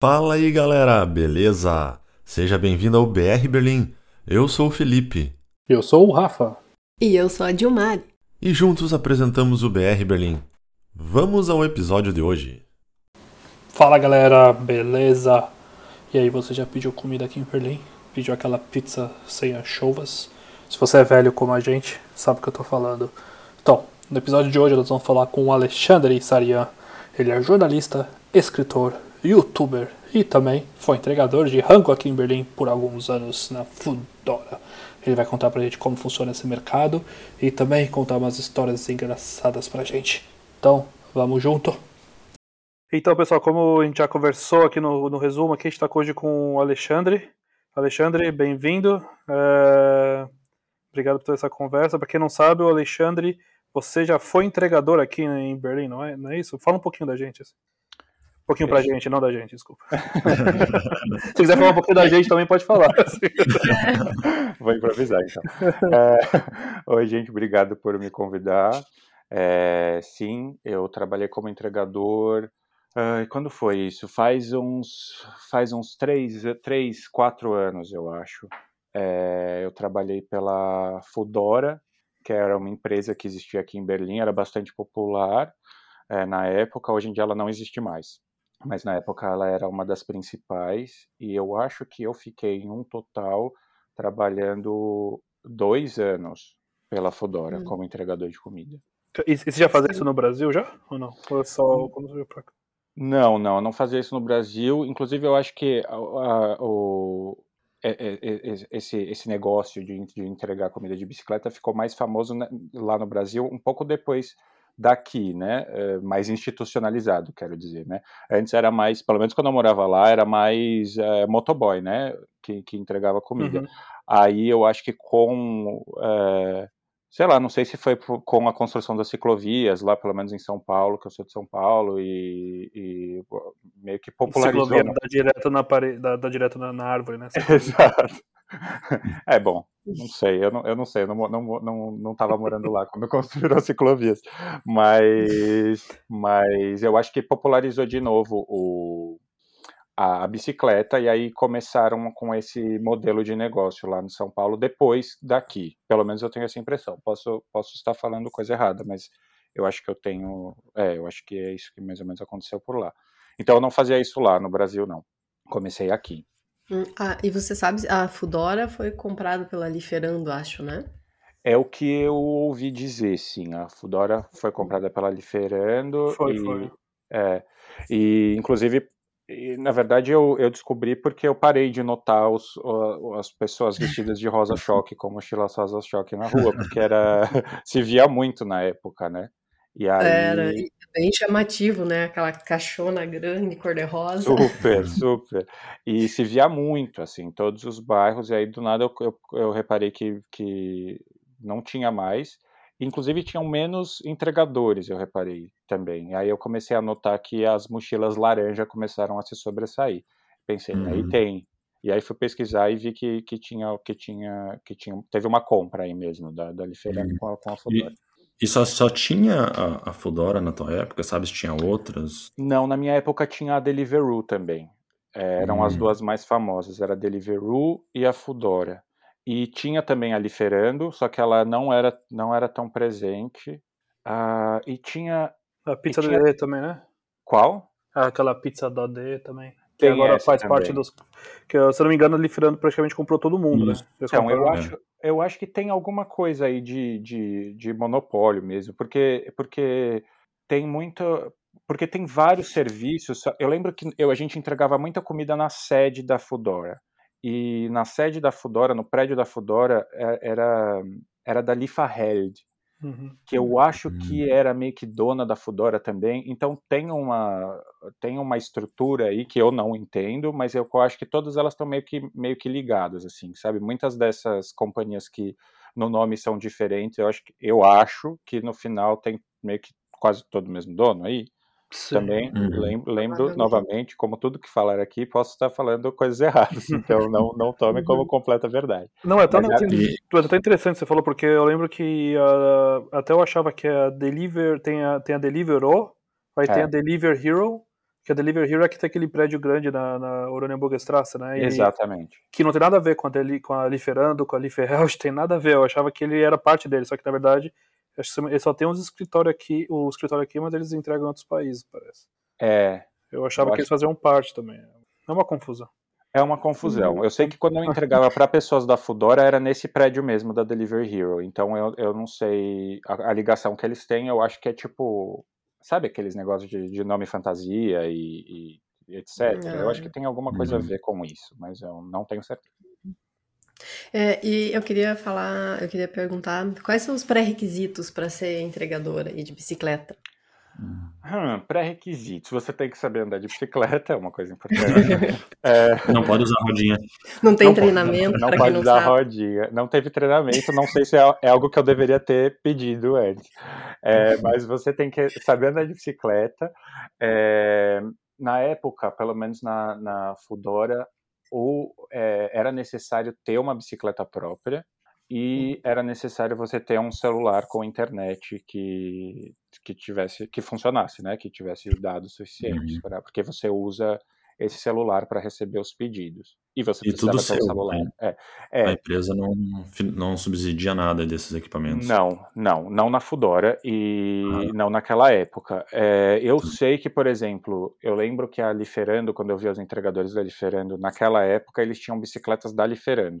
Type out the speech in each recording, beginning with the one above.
Fala aí galera, beleza? Seja bem-vindo ao BR Berlim. Eu sou o Felipe. Eu sou o Rafa. E eu sou a Dilmari. E juntos apresentamos o BR Berlim. Vamos ao episódio de hoje. Fala galera, beleza? E aí, você já pediu comida aqui em Berlim? Pediu aquela pizza sem anchovas? Se você é velho como a gente, sabe o que eu tô falando. Então, no episódio de hoje nós vamos falar com o Alexandre Sarian. Ele é jornalista, escritor, youtuber e também foi entregador de rango aqui em Berlim por alguns anos na Foodora. Ele vai contar pra gente como funciona esse mercado e também contar umas histórias engraçadas pra gente. Então, vamos junto? Então, pessoal, como a gente já conversou aqui no, no resumo, aqui a gente está hoje com o Alexandre. Alexandre, bem-vindo. É... Obrigado por toda essa conversa. Para quem não sabe, o Alexandre, você já foi entregador aqui em Berlim, não é, não é isso? Fala um pouquinho da gente. Assim. Pouquinho pra gente, não da gente, desculpa. Se quiser falar um pouquinho da gente, também pode falar. Vou improvisar, então. É... Oi, gente, obrigado por me convidar. É... Sim, eu trabalhei como entregador. Uh, quando foi isso? Faz uns, faz uns três, três, quatro anos, eu acho. É... Eu trabalhei pela Foodora, que era uma empresa que existia aqui em Berlim, era bastante popular é, na época. Hoje em dia ela não existe mais mas na época ela era uma das principais e eu acho que eu fiquei em um total trabalhando dois anos pela Fodora hum. como entregador de comida. E, você já fazia isso no Brasil já ou não? Ou é só quando veio pra cá? Não, não, não fazia isso no Brasil. Inclusive eu acho que a, a, o, esse, esse negócio de, de entregar comida de bicicleta ficou mais famoso lá no Brasil um pouco depois daqui, né? Eh, mais institucionalizado, quero dizer, né? Antes era mais, pelo menos quando eu morava lá, era mais é, motoboy, né? Que, que entregava comida. Uhum. Aí eu acho que com, é, sei lá, não sei se foi com a construção das ciclovias lá, pelo menos em São Paulo, que eu sou de São Paulo, e, e meio que popularizou. Ciclovia dá direto na parede, dá, dá direto na, na árvore, né? Exato. É bom, não sei, eu não, eu não sei, eu não, não, não, não tava morando lá quando construíram as ciclovias, mas, mas eu acho que popularizou de novo o, a, a, bicicleta e aí começaram com esse modelo de negócio lá no São Paulo depois daqui, pelo menos eu tenho essa impressão, posso, posso estar falando coisa errada, mas eu acho que eu tenho, é, eu acho que é isso que mais ou menos aconteceu por lá. Então eu não fazia isso lá no Brasil, não, comecei aqui. Hum, ah, e você sabe, a Fudora foi comprada pela Liferando, acho, né? É o que eu ouvi dizer, sim. A Fudora foi comprada pela Liferando. Foi, e, foi. É, e, inclusive, e, na verdade, eu, eu descobri porque eu parei de notar os, as pessoas vestidas de rosa-choque, com mochilas rosa-choque na rua, porque era se via muito na época, né? E aí... Era bem chamativo, né? Aquela caixona grande, cor-de-rosa. Super, super. E se via muito, assim, em todos os bairros, e aí do nada eu, eu, eu reparei que, que não tinha mais. Inclusive tinham menos entregadores, eu reparei também. Aí eu comecei a notar que as mochilas laranja começaram a se sobressair. Pensei, uhum. aí tem. E aí fui pesquisar e vi que, que tinha que tinha que tinha teve uma compra aí mesmo da da Liferan uhum. com a, com a Fodora. E só, só tinha a, a Fedora na tua época, sabe? Se tinha outras? Não, na minha época tinha a Deliveroo também. É, eram hum. as duas mais famosas, era a Deliveroo e a Fudora. E tinha também a Liferando, só que ela não era, não era tão presente. Uh, e tinha... A pizza tinha... D também, né? Qual? Ah, aquela pizza da D também. Que Tem agora faz também. parte dos. Que, se não me engano, a Liferando praticamente comprou todo mundo, né? Então, eu acho, eu acho que tem alguma coisa aí de, de, de monopólio mesmo, porque, porque tem muita. Porque tem vários serviços. Eu lembro que eu, a gente entregava muita comida na sede da Fudora. E na sede da Fudora, no prédio da Fudora, é, era, era da Lifa Held, uhum. que eu acho que uhum. era meio que dona da Fudora também. Então tem uma, tem uma estrutura aí que eu não entendo, mas eu acho que todas elas estão meio que, meio que ligadas, assim, sabe? Muitas dessas companhias que no nome são diferentes, eu acho que, eu acho que no final tem meio que quase todo o mesmo dono aí. Sim. Também uhum. lembro, lembro novamente, como tudo que falar aqui, posso estar falando coisas erradas, então não, não tome como uhum. completa verdade. Não, é até, Mas, é até interessante você falou, porque eu lembro que uh, até eu achava que a Deliver tem a, tem a Deliveroo, vai é. ter a Deliver Hero, Que a Delivery Hero é que tem aquele prédio grande na, na Oranienburger Straße, né? E, Exatamente. Que não tem nada a ver com a, Deli, com a Lieferando, com a Lieferheld, tem nada a ver. Eu achava que ele era parte dele, só que na verdade ele só tem uns escritórios aqui, o escritório aqui, mas eles entregam em outros países, parece. É. Eu achava Eu que acho- eles faziam parte também. É uma confusão. É uma confusão. Eu sei que quando eu entregava para pessoas da Fudora era nesse prédio mesmo da Delivery Hero. Então eu, eu não sei a, a ligação que eles têm. Eu acho que é tipo, sabe aqueles negócios de, de nome fantasia e, e- e etc. Eu acho que tem alguma coisa a Uhum. ver com isso, mas eu não tenho certeza. É, e eu queria falar, eu queria perguntar quais são os pré-requisitos para ser entregadora aí de bicicleta? Hum, Pré-requisitos. Você tem que saber andar de bicicleta, é uma coisa importante. É, Não pode usar rodinha. Não tem Não pode- treinamento não para quem pode não usar sabe. rodinha. Não teve treinamento, não sei se é, é algo que eu deveria ter pedido antes. É, mas você tem que saber andar de bicicleta. É, na época, pelo menos na, na Fudora, ou, é, era necessário ter uma bicicleta própria e era necessário você ter um celular com internet que, que tivesse que funcionasse, né? Que tivesse dados suficientes, Uhum. pra, porque você usa esse celular para receber os pedidos. E você E tudo seu, celular. né? É, A é, empresa não, não subsidia nada desses equipamentos. não, não, não na Fudora e Ah. não naquela época. É, eu sei que, por exemplo, eu lembro que a Liferando, quando eu vi os entregadores da Liferando, naquela época eles tinham bicicletas da Liferando.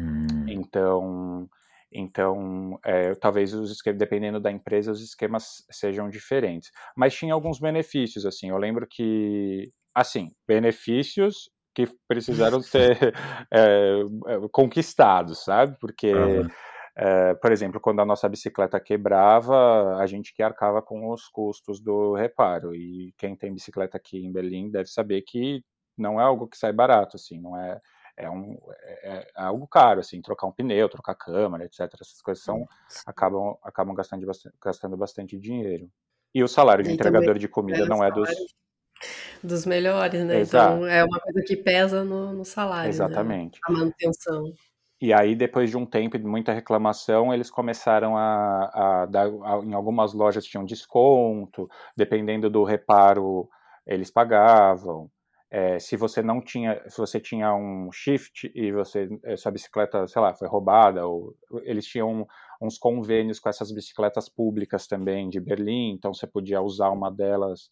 Hum, Então, então é, talvez os esquemas, dependendo da empresa, os esquemas sejam diferentes. Mas tinha alguns benefícios, assim. Eu lembro que, assim, benefícios que precisaram ser é, conquistados, sabe? Porque aham. é, por exemplo, quando a nossa bicicleta quebrava, a gente que arcava com os custos do reparo. E quem tem bicicleta aqui em Berlim deve saber que não é algo que sai barato, assim, não é é, um, é, é algo caro, assim, trocar um pneu, trocar câmera, etc. Essas coisas são, acabam, acabam gastando, bastante, gastando bastante dinheiro. E o salário de E entregador de comida é, não é dos. Dos melhores, né? Exato. Então é uma coisa que pesa no, no salário, né? Exatamente. A manutenção. E aí, depois de um tempo e de muita reclamação, eles começaram a, a dar. a- em algumas lojas tinham desconto, dependendo do reparo, eles pagavam. É, se você não tinha, se você tinha um shift e você eh, sua bicicleta, sei lá, foi roubada, ou eles tinham uns convênios com essas bicicletas públicas também de Berlim, então você podia usar uma delas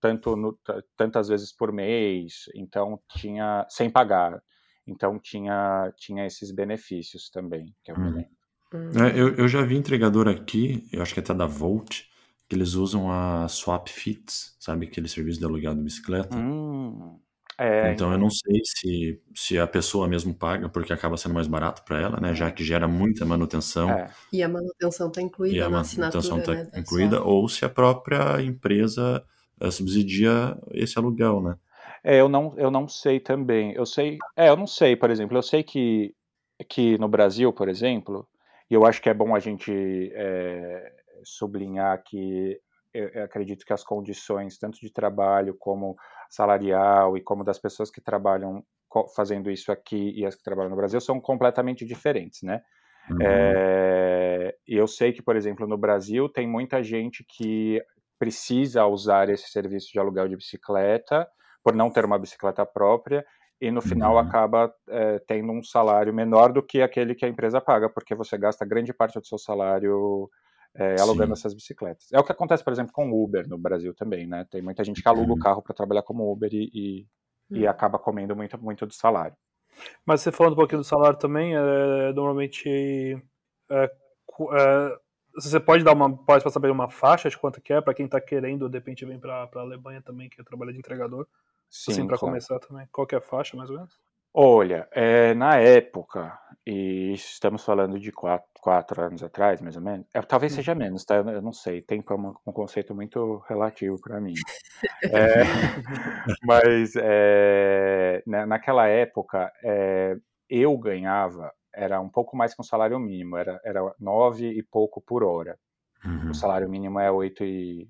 tanto no- tantas vezes por mês, então tinha sem pagar. Então tinha tinha esses benefícios também, que eu me Hum. lembro. É, eu, eu já vi entregador aqui, eu acho que até da Volt, que eles usam a Swap Fits, sabe? Aquele serviço de aluguel de bicicleta. Hum, é, Então eu não sei se, se a pessoa mesmo paga, porque acaba sendo mais barato para ela, né? Já que gera muita manutenção é, E a manutenção está e incluída a na manutenção assinatura, está né? da incluída, ou se a própria empresa eh, subsidia esse aluguel, né? É, eu não, eu não sei também. Eu sei, é, eu não sei, por exemplo, eu sei que, que no Brasil, por exemplo, e eu acho que é bom a gente é, sublinhar que eu, acredito que as condições, tanto de trabalho como salarial e como das pessoas que trabalham fazendo isso aqui e as que trabalham no Brasil, são completamente diferentes, né? Uhum. É, e eu sei que, por exemplo, no Brasil tem muita gente que precisa usar esse serviço de aluguel de bicicleta por não ter uma bicicleta própria e no final Uhum. acaba é, tendo um salário menor do que aquele que a empresa paga, porque você gasta grande parte do seu salário é, alugando Sim. essas bicicletas. É o que acontece, por exemplo, com o Uber no Brasil também, né? Tem muita gente que aluga o Uhum. carro para trabalhar como Uber e, e, e Hum. acaba comendo muito, muito do salário. Mas você falando um pouquinho do salário também, é, normalmente é, é, você pode dar uma, pode passar uma faixa de quanto que é para quem tá querendo, de repente vem para a Alemanha também, que trabalha de entregador, Sim, assim para claro. começar também. Qual que é a faixa mais ou menos? Olha, é, na época, e estamos falando de quatro, quatro anos atrás, mais ou menos, é, talvez Hum. seja menos, tá? Eu eu não sei, tempo é uma- um conceito muito relativo para mim. É, mas é, na- naquela época, é, eu ganhava, era um pouco mais que um salário mínimo, era, era nove e pouco por hora. Uhum. O salário mínimo é oito e,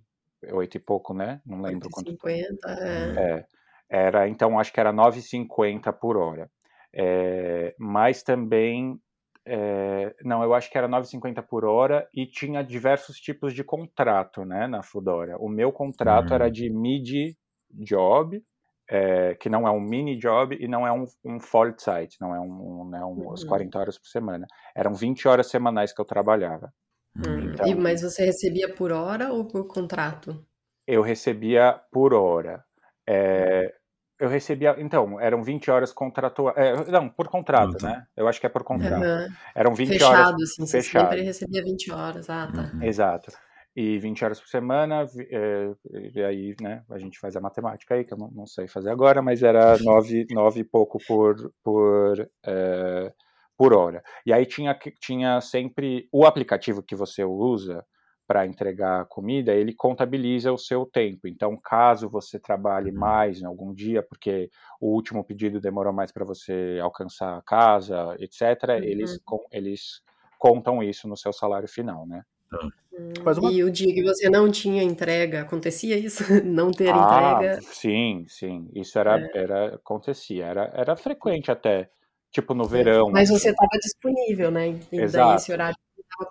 oito e pouco, né? Não lembro quanto. 50, é. É, era, então acho que era 9,50 por hora. É, mas também, é, não, eu acho que era 9,50 por hora e tinha diversos tipos de contrato, né, na Fudora. O meu contrato Hum. era de midi job, é, que não é um mini job e não é um, um site, não é um, né, um, uhum. 40 horas por semana. Eram 20 horas semanais que eu trabalhava. Hum. Então, e, mas você recebia por hora ou por contrato? Eu recebia por hora. É, eu recebia, então, eram 20 horas contratuais. É, não, por contrato, uhum. né? Eu acho que é por contrato. Uhum. Eram 20 fechado, horas. Assim, você fechado, sempre recebia 20 horas. Ah, tá. Uhum. Exato. E 20 horas por semana, é, e aí, né, a gente faz a matemática aí, que eu não, não sei fazer agora, mas era 9, 9 e pouco por, por, é, por hora. E aí tinha, tinha sempre o aplicativo que você usa para entregar comida, ele contabiliza o seu tempo. Então, caso você trabalhe uhum. mais em algum dia, porque o último pedido demorou mais para você alcançar a casa, etc., uhum. eles, eles contam isso no seu salário final, né? Hum, uma... E o dia que você não tinha entrega, acontecia isso? Não ter ah, entrega? Sim, sim. Isso era, é. era acontecia. Era, era frequente até tipo no verão. Mas você estava disponível, né? E Exato. daí esse horário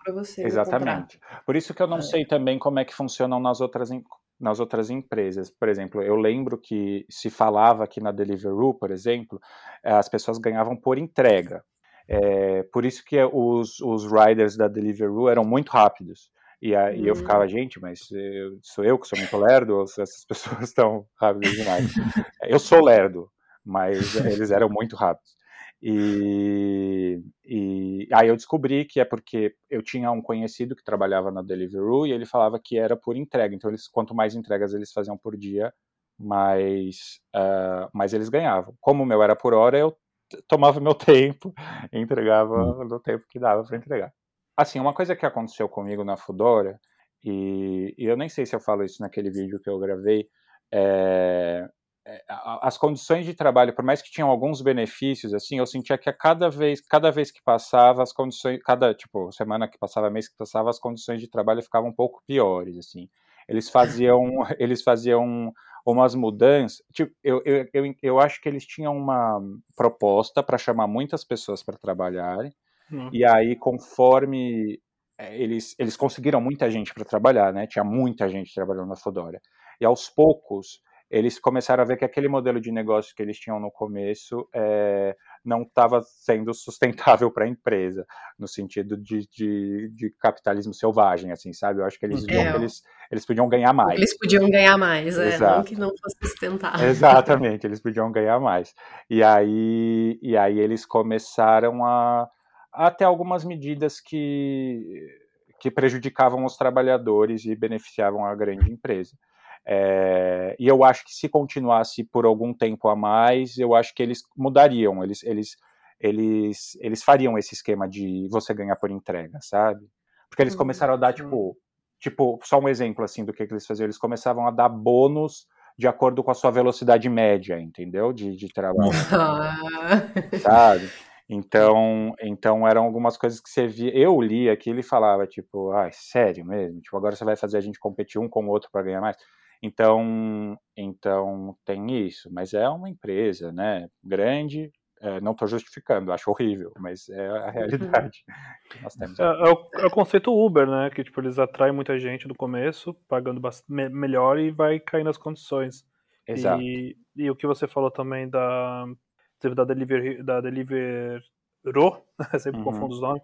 para você. Exatamente. Por isso que eu não é. sei também como é que funcionam nas outras nas outras empresas. Por exemplo, eu lembro que se falava aqui na Deliveroo, por exemplo, eh, as pessoas ganhavam por entrega. É, por isso que os, os riders da Deliveroo eram muito rápidos. E aí hum. eu ficava, gente, mas eu, sou eu que sou muito lerdo ou essas pessoas estão rápidas demais? eu sou lerdo, mas eles eram muito rápidos. E, e aí eu descobri que é porque eu tinha um conhecido que trabalhava na Deliveroo e ele falava que era por entrega. Então, eles, quanto mais entregas eles faziam por dia, mais, uh, mais eles ganhavam. Como o meu era por hora, eu tomava meu tempo e entregava hum. no tempo que dava para entregar. Assim, uma coisa que aconteceu comigo na Fudora, e, e, eu nem sei se eu falo isso naquele vídeo que eu gravei, é, é, as condições de trabalho, por mais que tinham alguns benefícios, assim, eu sentia que a cada vez, cada vez que passava, as condições, cada, tipo, semana que passava, mês que passava, as condições de trabalho ficavam um pouco piores, assim. Eles faziam, eles faziam umas mudanças, tipo, eu, eu, eu, eu acho que eles tinham uma proposta para chamar muitas pessoas para trabalhar, hum. e aí, conforme é, eles, eles conseguiram muita gente para trabalhar, né, tinha muita gente trabalhando na Fodora, e aos poucos eles começaram a ver que aquele modelo de negócio que eles tinham no começo é, não estava sendo sustentável para a empresa, no sentido de, de, de, capitalismo selvagem, assim, sabe? Eu acho que eles, é, eles, eles podiam ganhar mais. Eles podiam ganhar mais, é, não que não fosse sustentável. Exatamente, eles podiam ganhar mais. E aí, e aí eles começaram a, a ter algumas medidas que, que prejudicavam os trabalhadores e beneficiavam a grande empresa. É, e eu acho que se continuasse por algum tempo a mais, eu acho que eles mudariam, eles, eles, eles, eles fariam esse esquema de você ganhar por entrega, sabe? Porque eles começaram a dar, tipo, tipo, só um exemplo assim do que, que eles faziam, eles começavam a dar bônus de acordo com a sua velocidade média, entendeu? De, de trabalho. sabe? Então, então eram algumas coisas que você via. Eu li aquilo e falava, tipo, ai, sério mesmo? Tipo, agora você vai fazer a gente competir um com o outro para ganhar mais? Então, então tem isso, mas é uma empresa, né, grande, é, não estou justificando, acho horrível, mas é a uhum. realidade que nós temos. É, é, o, é, o, conceito Uber, né, que tipo, eles atraem muita gente no começo, pagando me melhor e vai cair nas condições. Exato. E, e, o que você falou também da, da Deliver, da Deliveroo, sempre uhum. confundo os nomes,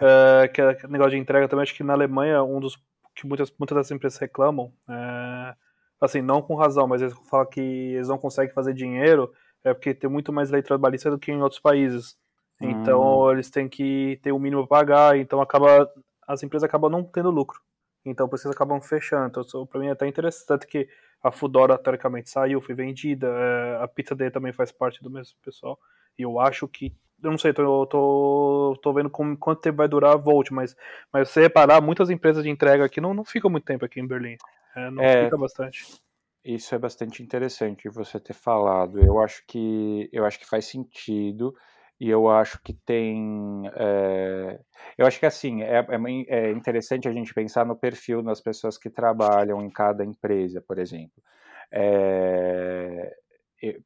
é, que é negócio de entrega também, acho que na Alemanha, um dos que muitas, muitas das empresas reclamam, é, assim, não com razão, mas eles falam que eles não conseguem fazer dinheiro é porque tem muito mais lei trabalhista do que em outros países. Então hum. eles têm que ter o mínimo para pagar, então acaba as empresas acabam não tendo lucro. Então por isso eles acabam fechando. Então, para mim é até interessante que a Fudora teoricamente saiu, foi vendida, é, a Pizza Day também faz parte do mesmo pessoal. E eu acho que eu não sei, tô, tô, tô vendo como, quanto tempo vai durar a Volt, mas, mas se você reparar, muitas empresas de entrega aqui não, não ficam muito tempo aqui em Berlim. É, não é, fica bastante. Isso é bastante interessante você ter falado. Eu acho que eu acho que faz sentido e eu acho que tem. É, eu acho que assim é, é, é, interessante a gente pensar no perfil das pessoas que trabalham em cada empresa, por exemplo. É,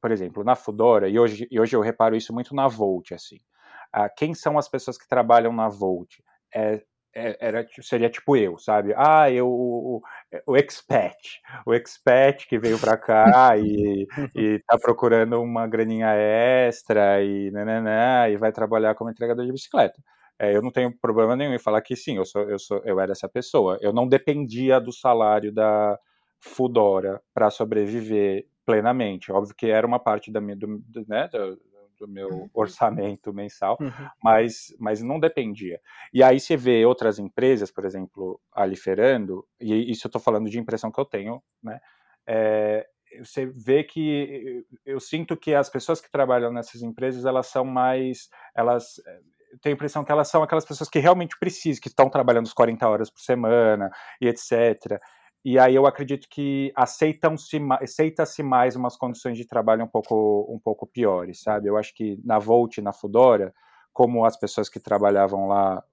por exemplo, na Fudora, e hoje, e hoje eu reparo isso muito na Volt, assim. Ah, quem são as pessoas que trabalham na Volt? É, é, era, seria tipo eu, sabe? Ah, eu, o expat, o expat que veio para cá e, está procurando uma graninha extra e nananã, e vai trabalhar como entregador de bicicleta. É, eu não tenho problema nenhum em falar que sim, eu sou, eu sou, eu era essa pessoa. Eu não dependia do salário da Fudora para sobreviver plenamente. Óbvio que era uma parte da minha, do, do, né, do, do meu uhum. orçamento mensal, uhum. mas, mas não dependia. E aí você vê outras empresas, por exemplo, a Liferando, e isso eu estou falando de impressão que eu tenho, né? É, você vê que eu sinto que as pessoas que trabalham nessas empresas elas são mais elas tenho a impressão que elas são aquelas pessoas que realmente precisam, que estão trabalhando as 40 horas por semana e etc. E aí eu acredito que aceitam-se aceita-se mais umas condições de trabalho um pouco um pouco piores, sabe? Eu acho que na Volt, na Fudora, como as pessoas que trabalhavam lá,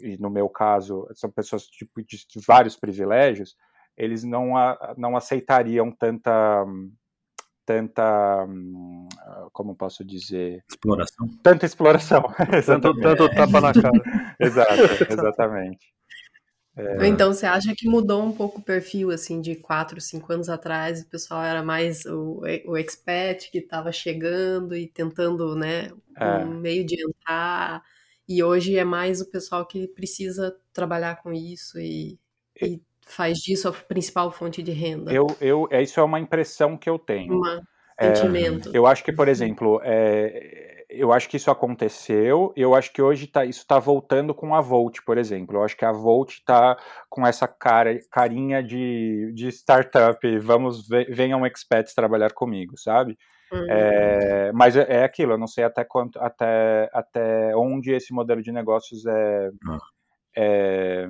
e no meu caso, são pessoas tipo, de vários privilégios, eles não, não aceitariam tanta tanta como posso dizer? Exploração? Tanta exploração. Tanto, tanto tapa na cara. Exato exatamente é... Então, você acha que mudou um pouco o perfil, assim, de quatro, cinco anos atrás, o pessoal era mais o, o expat que estava chegando e tentando, né, é. um meio de entrar, e hoje é mais o pessoal que precisa trabalhar com isso e, e faz disso a principal fonte de renda. Eu, eu, é, isso é uma impressão que eu tenho. Um sentimento. É, eu acho que, por exemplo, é, eu acho que isso aconteceu, eu acho que hoje tá, isso está voltando com a Volt, por exemplo. Eu acho que a Volt está com essa cara, carinha de, de startup, vamos, venham expats trabalhar comigo, sabe? Uhum. É, mas é, é, aquilo, eu não sei até quanto, até, até onde esse modelo de negócios é, uhum. é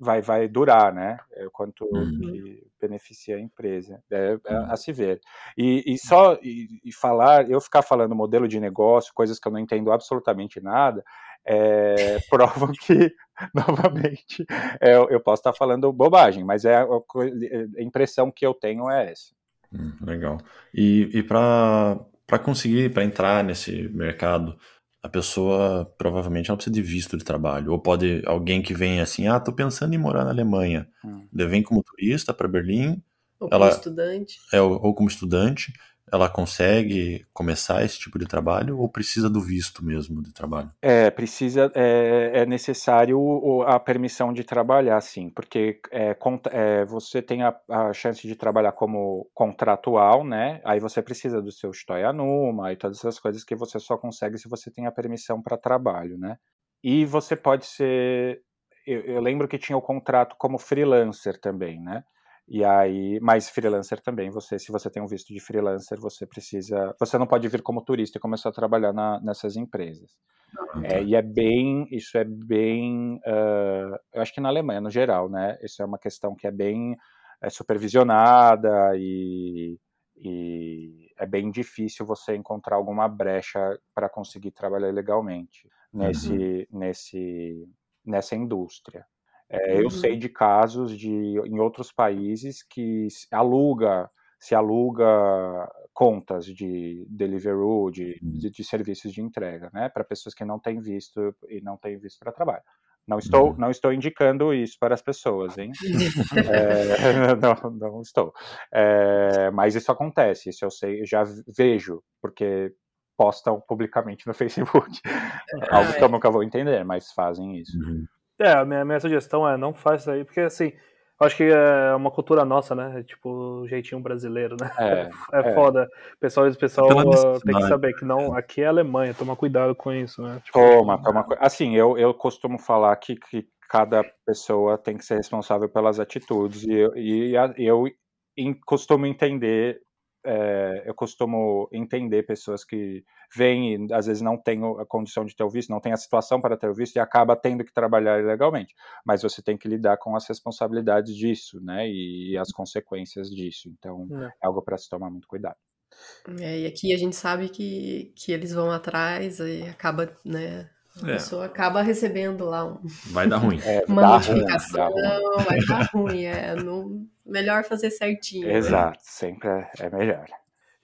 vai, vai durar, né? É, quanto uhum. beneficia a empresa. É, é a se ver. E, e só e, e, falar, eu ficar falando modelo de negócio, coisas que eu não entendo absolutamente nada, é, provam que, novamente, é, eu posso estar falando bobagem, mas é a, a impressão que eu tenho é essa. Hum, legal. E, e para conseguir, para entrar nesse mercado, a pessoa provavelmente ela precisa de visto de trabalho. Ou pode alguém que vem assim, ah, tô pensando em morar na Alemanha. Hum. Ele vem como turista para Berlim. Ou ela, como estudante. É, ou, ou como estudante ela consegue começar esse tipo de trabalho ou precisa do visto mesmo de trabalho? É, precisa, é, é necessário a permissão de trabalhar, sim, porque é, é, você tem a, a, chance de trabalhar como contratual, né? Aí você precisa do seu Stoyanuma e todas essas coisas que você só consegue se você tem a permissão para trabalho, né? E você pode ser. Eu, eu lembro que tinha o contrato como freelancer também, né? E aí, mas freelancer também, você, se você tem um visto de freelancer, você precisa, você não pode vir como turista e começar a trabalhar na, nessas empresas. Uhum. É, e é bem, isso é bem, uh, eu acho que na Alemanha no geral, né? Isso é uma questão que é bem é supervisionada e, e é bem difícil você encontrar alguma brecha para conseguir trabalhar legalmente nesse, uhum. nesse, nessa indústria. É, uhum. Eu sei de casos de em outros países que se aluga se aluga contas de Deliveroo, de, uhum. de, de serviços de entrega, né, para pessoas que não têm visto e não têm visto para trabalho. Não estou, uhum. não estou indicando isso para as pessoas, hein? é, não, não estou. É, mas isso acontece, isso eu sei, já vejo, porque postam publicamente no Facebook. É, Algo que eu nunca vou entender, mas fazem isso. Uhum. É, a minha, minha sugestão é não faz isso aí, porque assim, acho que é uma cultura nossa, né? Tipo, jeitinho brasileiro, né? É, é, é. foda. O pessoal, o pessoal tem que saber que não, aqui é Alemanha, toma cuidado com isso, né? Tipo, toma, toma Assim, eu, eu costumo falar que, que cada pessoa tem que ser responsável pelas atitudes, e eu, e eu costumo entender é, eu costumo entender pessoas que vêm e às vezes não têm a condição de ter o visto, não tem a situação para ter o visto e acaba tendo que trabalhar ilegalmente. Mas você tem que lidar com as responsabilidades disso, né? E, e as consequências disso. Então é, é algo para se tomar muito cuidado. É, e aqui a gente sabe que, que eles vão atrás e acaba, né? A é. pessoa acaba recebendo lá um... Vai dar ruim. É, uma notificação, ruim, ruim. vai dar ruim. É, não, melhor fazer certinho. Né? Exato, né? sempre é, é melhor.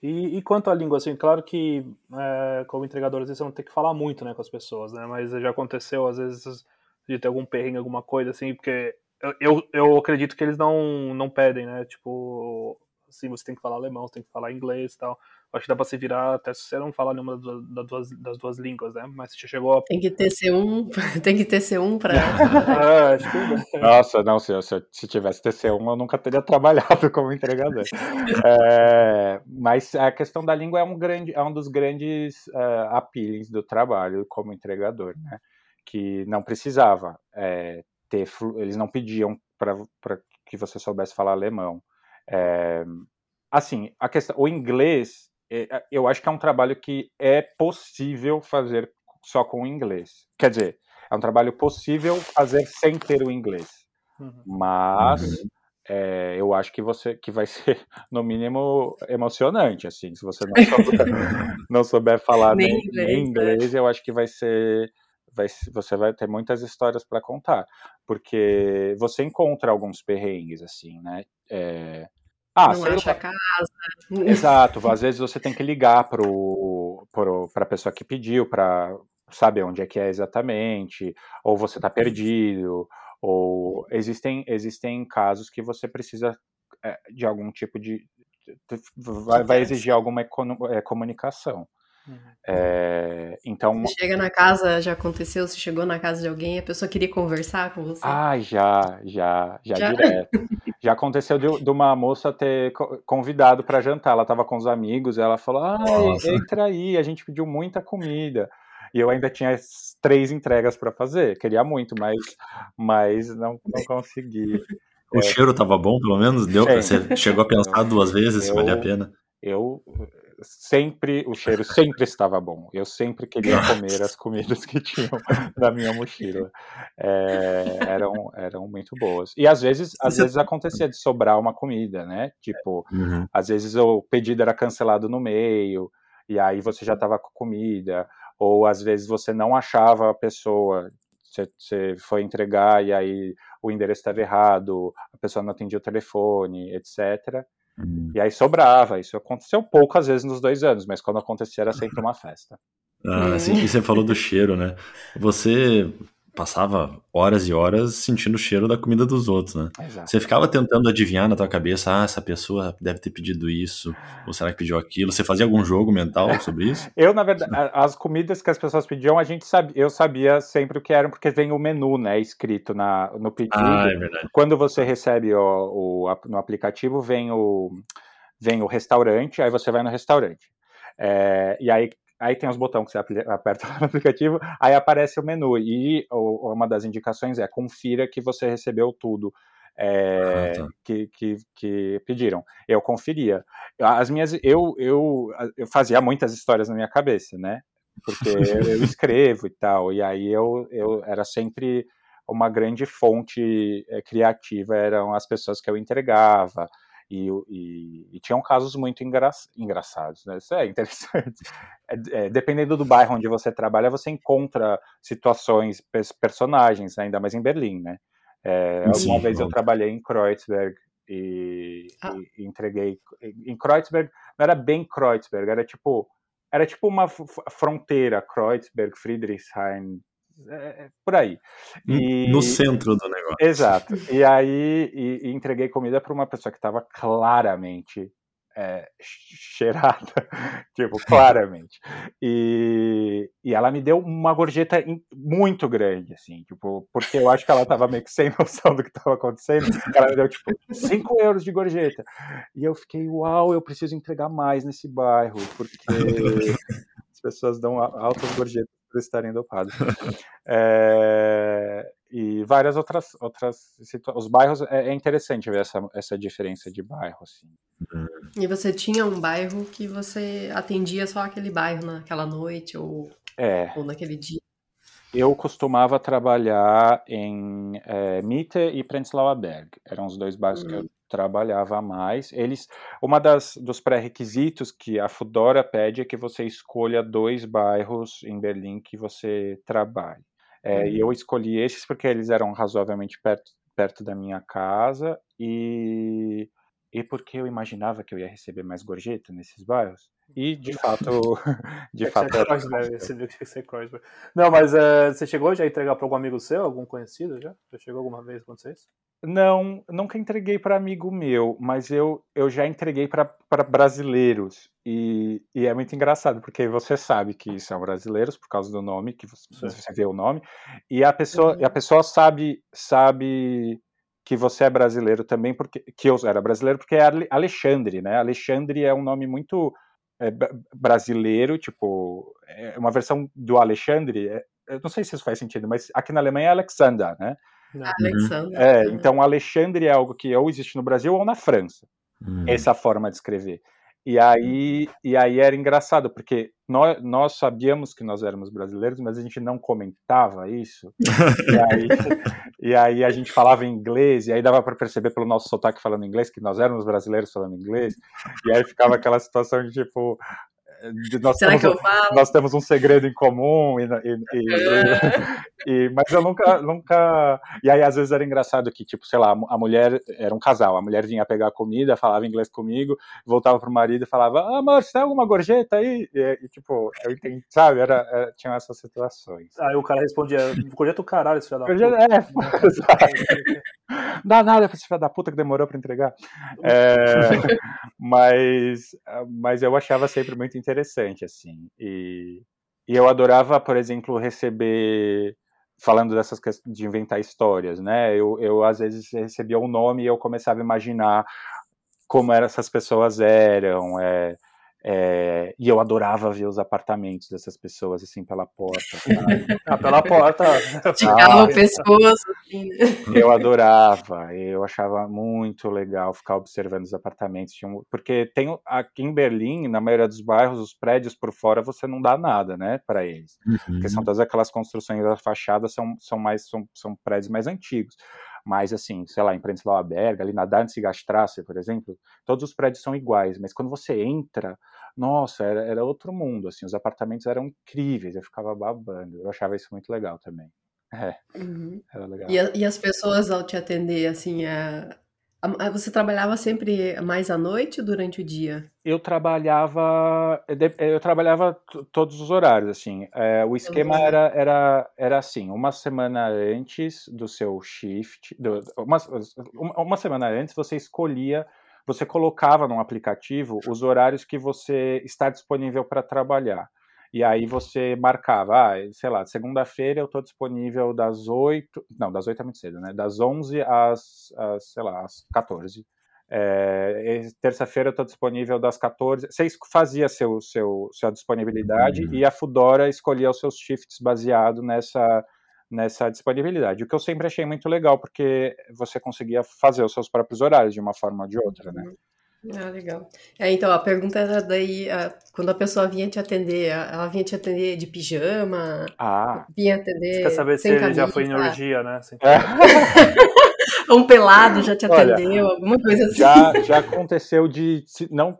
E, e, quanto à língua, assim, claro que é, como entregador, às vezes você não tem que falar muito né, com as pessoas, né? Mas já aconteceu, às vezes, de ter algum perrengue, alguma coisa assim, porque eu, eu, eu, acredito que eles não, não pedem, né? Tipo, assim, você tem que falar alemão, você tem que falar inglês e tal. Acho que dá pra se virar até se você não falar nenhuma das duas, das duas línguas, né? Mas você chegou a... Tem que ter C1, tem que ter C1 pra... ah, acho que... Nossa, não, se, se, se tivesse TC1 eu nunca teria trabalhado como entregador. é, mas a questão da língua é um, grande, é um dos grandes uh, appealings do trabalho como entregador, né? Que não precisava é, ter... Eles não pediam para que você soubesse falar alemão. É, assim, a questão, o inglês é, é, eu acho que é um trabalho que é possível fazer só com o inglês. Quer dizer, é um trabalho possível fazer sem ter o inglês. Uhum. Mas uhum. É, eu acho que você que vai ser no mínimo emocionante assim se você não souber, não souber falar nem, nem, inglês, nem inglês é. eu acho que vai ser vai, você vai ter muitas histórias para contar porque você encontra alguns perrengues assim né é, ah, não acha lá. casa. Exato, às vezes você tem que ligar para a pessoa que pediu para saber onde é que é exatamente, ou você está perdido, ou existem, existem casos que você precisa é, de algum tipo de. Vai, vai exigir alguma é, comunicação. Uhum. É, então. Você chega na casa, já aconteceu? Você chegou na casa de alguém, a pessoa queria conversar com você? Ah, já, já, já, já? direto. já aconteceu de, de, uma moça ter convidado para jantar. Ela estava com os amigos, ela falou: Ah, entra aí, a gente pediu muita comida. E eu ainda tinha três entregas para fazer. Queria muito, mas, mas não, não consegui. O é, cheiro estava bom, pelo menos? Deu, você chegou a pensar duas vezes se valia a pena? Eu sempre, o cheiro sempre estava bom. Eu sempre queria comer as comidas que tinham na minha mochila. É, eram, eram muito boas. E às vezes, às vezes acontecia de sobrar uma comida, né? Tipo, uhum. às vezes o pedido era cancelado no meio, e aí você já estava com comida, ou às vezes você não achava a pessoa, você, você foi entregar e aí o endereço estava errado, a pessoa não atendia o telefone, etc. Hum. E aí sobrava. Isso aconteceu poucas vezes nos dois anos, mas quando acontecia era sempre uma festa. Ah, sim, e você falou do cheiro, né? Você passava horas e horas sentindo o cheiro da comida dos outros, né? Exato. Você ficava tentando adivinhar na tua cabeça, ah, essa pessoa deve ter pedido isso, ou será que pediu aquilo? Você fazia algum jogo mental sobre isso? eu, na verdade, as comidas que as pessoas pediam, a gente sabia, eu sabia sempre o que eram, porque vem o menu, né, escrito na, no pedido. Ah, é verdade. Quando você recebe o, o, no aplicativo, vem o, vem o restaurante, aí você vai no restaurante. É, e aí Aí tem os botões que você aperta no aplicativo, aí aparece o menu. E uma das indicações é confira que você recebeu tudo. É, ah, tá. que, que, que, pediram. Eu conferia. As minhas, eu, eu, eu fazia muitas histórias na minha cabeça, né? Porque eu escrevo e tal. E aí eu, eu era sempre uma grande fonte é, criativa, eram as pessoas que eu entregava. E, e, e tinham casos muito engra, engraçados, né? Isso é interessante. É, é, dependendo do bairro onde você trabalha, você encontra situações, personagens, ainda mais em Berlim, né? É, Sim, uma vez eu trabalhei em Kreuzberg e, ah. e, entreguei em Kreuzberg, não era bem Kreuzberg, era tipo era tipo uma fronteira Kreuzberg, Friedrichshain, é, é, por aí. E, no centro do negócio. Exato. E aí e, e entreguei comida para uma pessoa que estava claramente é, cheirada, tipo, claramente. E, e ela me deu uma gorjeta muito grande, assim, tipo, porque eu acho que ela estava meio que sem noção do que estava acontecendo. Ela me deu, tipo, 5 euros de gorjeta. E eu fiquei, uau, eu preciso entregar mais nesse bairro, porque as pessoas dão altas gorjetas por estarem dopados. é, e várias outras outras situações. Os bairros é, é, interessante ver essa, essa diferença de bairro assim. E você tinha um bairro que você atendia só aquele bairro naquela noite ou, é. ou naquele dia? Eu costumava trabalhar em é, Mitte e Prenzlauer Berg. Eram os dois bairros que eu hum trabalhava mais. Eles, uma das dos pré-requisitos que a Fudora pede é que você escolha dois bairros em Berlim que você trabalhe. É, uhum. E eu escolhi esses porque eles eram razoavelmente perto, perto da minha casa e e porque eu imaginava que eu ia receber mais gorjeta nesses bairros. E, de fato, de fato... É você viu que tinha que ser Kreuzberg. Não, mas uh, você chegou já a entregar para algum amigo seu, algum conhecido já? Já chegou alguma vez com vocês? Não, nunca entreguei para amigo meu, mas eu, eu já entreguei para brasileiros. E, e, é muito engraçado, porque você sabe que são brasileiros por causa do nome, que você, você vê o nome, e a pessoa, uhum. a pessoa sabe, sabe que você é brasileiro também, porque que eu era brasileiro, porque é Alexandre, né? Alexandre é um nome muito é, brasileiro, tipo, é uma versão do Alexandre. É, eu não sei se isso faz sentido, mas aqui na Alemanha é Alexander, né? Alexander. É, então Alexandre é algo que ou existe no Brasil ou na França. Uhum. Essa forma de escrever. E aí, e aí era engraçado, porque nós, nós sabíamos que nós éramos brasileiros, mas a gente não comentava isso. e, aí, e aí a gente falava inglês, e aí dava para perceber pelo nosso sotaque falando inglês que nós éramos brasileiros falando inglês. E aí ficava aquela situação de tipo, nós, Será temos, que eu falo? nós temos um segredo em comum, e, e, e, mas eu nunca, nunca. E aí, às vezes, era engraçado que, tipo, sei lá, a mulher era um casal, a mulher vinha pegar comida, falava inglês comigo, voltava pro marido e falava: ah, amor, você tem alguma gorjeta aí? E, tipo, eu entendi, sabe? Era, era, tinha essas situações. Aí o cara respondia: gorjeta o caralho, esse filho da puta. É, Dá nada pra esse filho da puta que demorou pra entregar. É, mas, mas eu achava sempre muito interessante, assim. E, e eu adorava, por exemplo, receber falando dessas questões de inventar histórias, né? Eu, eu às vezes recebia um nome e eu começava a imaginar como essas pessoas eram, é, é, e eu adorava ver os apartamentos dessas pessoas assim pela porta. ah, pela porta. Esticava ah, o pescoço. Assim, né? Eu adorava, eu achava muito legal ficar observando os apartamentos. Porque tem aqui em Berlim, na maioria dos bairros, os prédios por fora você não dá nada, né, para eles. Uhum. Porque são todas aquelas construções da fachada são, são mais são, são prédios mais antigos. Mas, assim, sei lá, em Prenzlauer Berg, ali na Danziger Straße, por exemplo, todos os prédios são iguais, mas quando você entra, nossa, era, era outro mundo, assim, os apartamentos eram incríveis, eu ficava babando, eu achava isso muito legal também. É, uhum. era legal. E, a, e, as pessoas ao te atender, assim, a, você trabalhava sempre mais à noite ou durante o dia? Eu trabalhava, eu trabalhava todos os horários, assim. É, o esquema era, era, era assim, uma semana antes do seu shift, do, uma, uma semana antes você escolhia, você colocava no aplicativo os horários que você está disponível para trabalhar. E aí você marcava, ah, sei lá, segunda-feira eu estou disponível das 8, não, das 8 é muito cedo, né? Das 11 às, às sei lá, às 14. É, terça-feira eu estou disponível das 14. Você fazia seu, seu, sua disponibilidade uhum. e a Fudora escolhia os seus shifts baseado nessa, nessa disponibilidade. O que eu sempre achei muito legal, porque você conseguia fazer os seus próprios horários de uma forma ou de outra, né? Ah, legal. É, então, a pergunta era daí, quando a pessoa vinha te atender, ela vinha te atender de pijama, ah. vinha atender Você quer saber sem se camisa. já foi em orgia, né? É. um pelado já te atendeu, Olha, alguma coisa assim. Já, já aconteceu de, não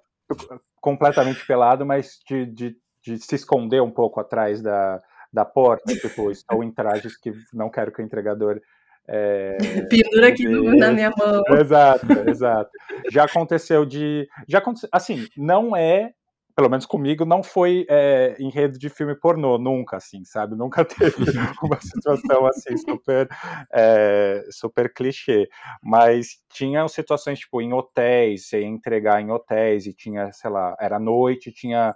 completamente pelado, mas de, de, de se esconder um pouco atrás da, da porta, tipo, estou em trajes que não quero que o entregador é, Pendura aqui na minha mão. Exato, exato. Já aconteceu de. Já aconteceu, assim, não é. Pelo menos comigo, não foi é, enredo de filme pornô, nunca, assim, sabe? Nunca teve uma situação assim, super, é, super clichê. Mas tinha situações, tipo, em hotéis, você ia entregar em hotéis e tinha, sei lá, era noite, tinha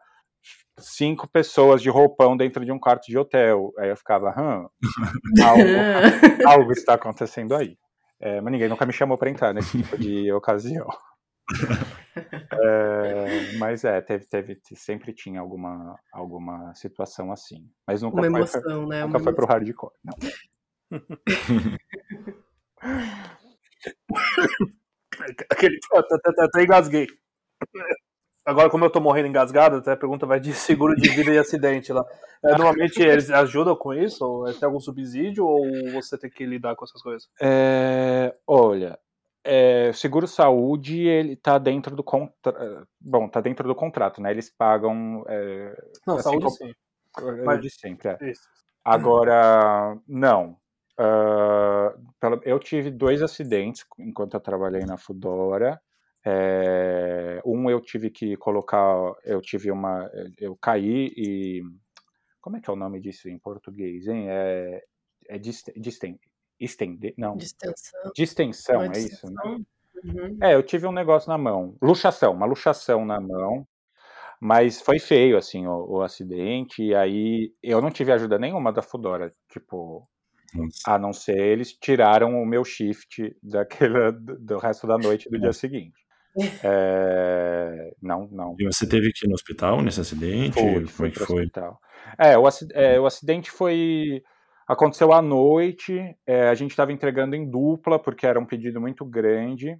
cinco pessoas de roupão dentro de um quarto de hotel. Aí eu ficava, hum, algo, algo está acontecendo aí. É, mas ninguém nunca me chamou para entrar nesse tipo de ocasião. É, mas é, teve, teve, sempre tinha alguma, alguma situação assim. Mas nunca Uma foi, emoção, né? Nunca Uma foi pro hardcore, não. Aquele. Até engasguei. Agora, como eu tô morrendo engasgado, até a pergunta vai de seguro de vida e acidente lá. É, normalmente eles ajudam com isso? Ou é, tem algum subsídio? Ou você tem que lidar com essas coisas? É, olha, é, seguro saúde ele tá dentro do contrato. Bom, tá dentro do contrato, né? Eles pagam. É, não, assim, saúde como... sim. Mas de sempre, é. Isso. Agora, não. Uh, eu tive dois acidentes enquanto eu trabalhei na Fudora. É, um eu tive que colocar, eu tive uma, eu caí e como é que é o nome disso em português, hein? É, é disten, estender, não. Distensão. Distensão, é isso, né? Uhum. É, eu tive um negócio na mão, luxação, uma luxação na mão, mas foi feio, assim, o, o acidente, e aí eu não tive ajuda nenhuma da Fudora, tipo, a não ser eles tiraram o meu shift daquele, do resto da noite do dia seguinte. É, não, não. E você teve que ir no hospital nesse acidente? Foi, Como é que foi? Hospital. É, o, é, o acidente foi. Aconteceu à noite, é, a gente estava entregando em dupla, porque era um pedido muito grande.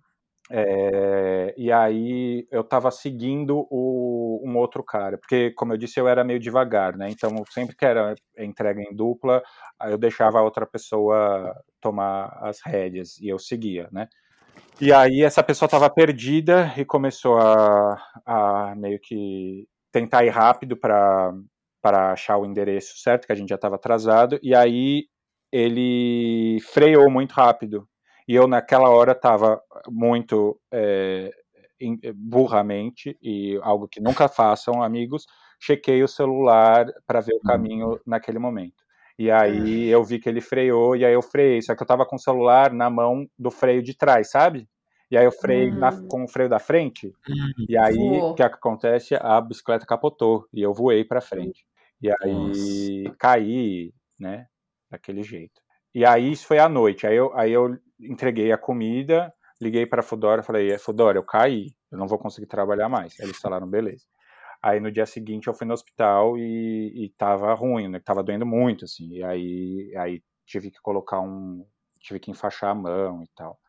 É, e aí eu estava seguindo o, um outro cara, porque, como eu disse, eu era meio devagar, né? Então, sempre que era entrega em dupla, eu deixava a outra pessoa tomar as rédeas e eu seguia, né? E aí essa pessoa estava perdida e começou a, a meio que tentar ir rápido para achar o endereço certo, que a gente já estava atrasado, e aí ele freou muito rápido. E eu naquela hora estava muito é, burramente, e algo que nunca façam, amigos, chequei o celular para ver o hum. caminho naquele momento. E aí eu vi que ele freou, e aí eu freiei. Só que eu tava com o celular na mão do freio de trás, sabe? E aí eu freiei uhum. na, com o freio da frente. Uhum. E aí o que acontece? A bicicleta capotou e eu voei para frente. E aí Nossa. caí, né? Daquele jeito. E aí isso foi à noite. Aí eu, aí eu entreguei a comida, liguei para a Fudora, falei: Fudora, eu caí, eu não vou conseguir trabalhar mais. Eles falaram: beleza. Aí no dia seguinte eu fui no hospital e, e tava ruim, né? Tava doendo muito, assim. E aí, aí tive que colocar um. Tive que enfaixar a mão e tal.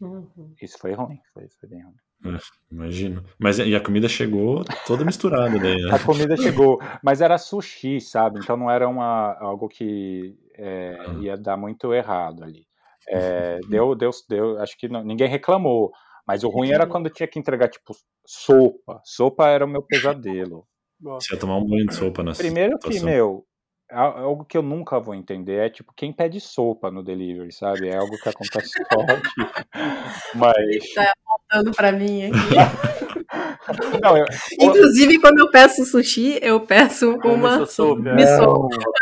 Uhum. Isso foi ruim, foi, foi bem ruim. É, imagino. Mas e a comida chegou toda misturada daí, né? A comida chegou, mas era sushi, sabe? Então não era uma, algo que é, ah. ia dar muito errado ali. É, deu, deu, deu, acho que não, ninguém reclamou. Mas o ruim era quando tinha que entregar, tipo, sopa. Sopa era o meu pesadelo. Você ia tomar um banho de sopa nessa Primeiro que, meu, algo que eu nunca vou entender é, tipo, quem pede sopa no delivery, sabe? É algo que acontece só aqui. Mas... Tá apontando pra mim aqui. Não, eu... Inclusive, quando eu peço sushi, eu peço uma sopa.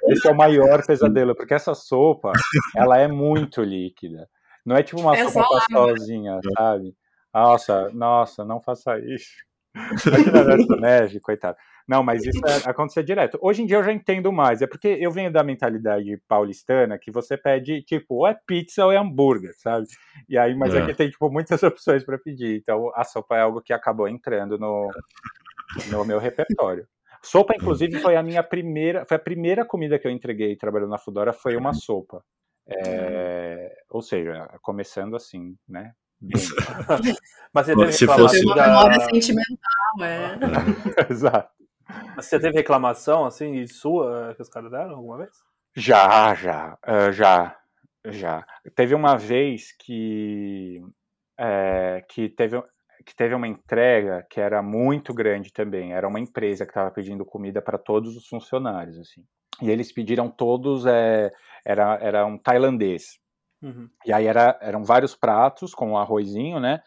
Esse é o maior pesadelo, porque essa sopa, ela é muito líquida. Não é tipo uma é sopa pastosinha, sabe? Nossa, nossa, não faça isso. Essa neve, coitado. Não, mas isso é, acontecer direto. Hoje em dia eu já entendo mais. É porque eu venho da mentalidade paulistana que você pede, tipo, ou é pizza ou é hambúrguer, sabe? E aí, mas é. aqui tem, tipo, muitas opções para pedir. Então a sopa é algo que acabou entrando no, no meu repertório. Sopa, inclusive, foi a minha primeira, foi a primeira comida que eu entreguei trabalhando na Fudora, foi uma sopa. É, ou seja, começando assim, né? Mas você teve Se fosse uma memória sentimental, é. Exato. Mas você teve reclamação, assim, sua, que os caras deram alguma vez? Já, já, uh, já, já. Teve uma vez que, é, que, teve, que teve uma entrega que era muito grande também. Era uma empresa que estava pedindo comida para todos os funcionários, assim. E eles pediram todos, é, era, era um tailandês. Uhum. E aí era, eram vários pratos com um arrozinho, né?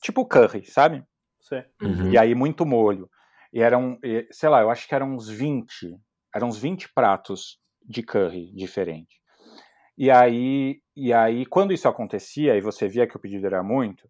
Tipo curry, sabe? Sim. Uhum. E aí muito molho. E eram, sei lá, eu acho que eram uns 20, eram uns 20 pratos de curry diferente. E aí, e aí quando isso acontecia e você via que o pedido era muito,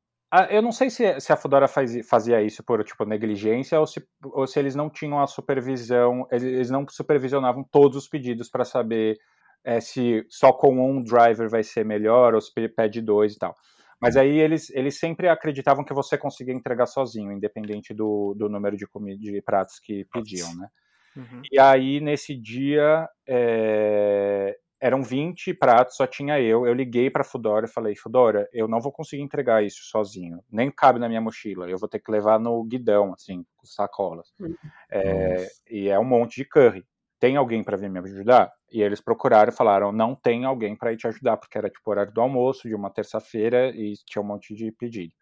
eu não sei se, se a Fedora faz, fazia isso por tipo negligência ou se, ou se eles não tinham a supervisão, eles não supervisionavam todos os pedidos para saber é, se só com um driver vai ser melhor ou se pede dois e tal. Mas aí eles, eles sempre acreditavam que você conseguia entregar sozinho, independente do, do número de, comida, de pratos que pediam, né? Uhum. E aí, nesse dia, é, eram 20 pratos, só tinha eu. Eu liguei para Fudora e falei: Fudora, eu não vou conseguir entregar isso sozinho. Nem cabe na minha mochila. Eu vou ter que levar no guidão, assim, com sacolas. Uhum. É, e é um monte de curry tem alguém para vir me ajudar? E eles procuraram e falaram, não tem alguém para ir te ajudar, porque era tipo horário do almoço, de uma terça-feira, e tinha um monte de pedido.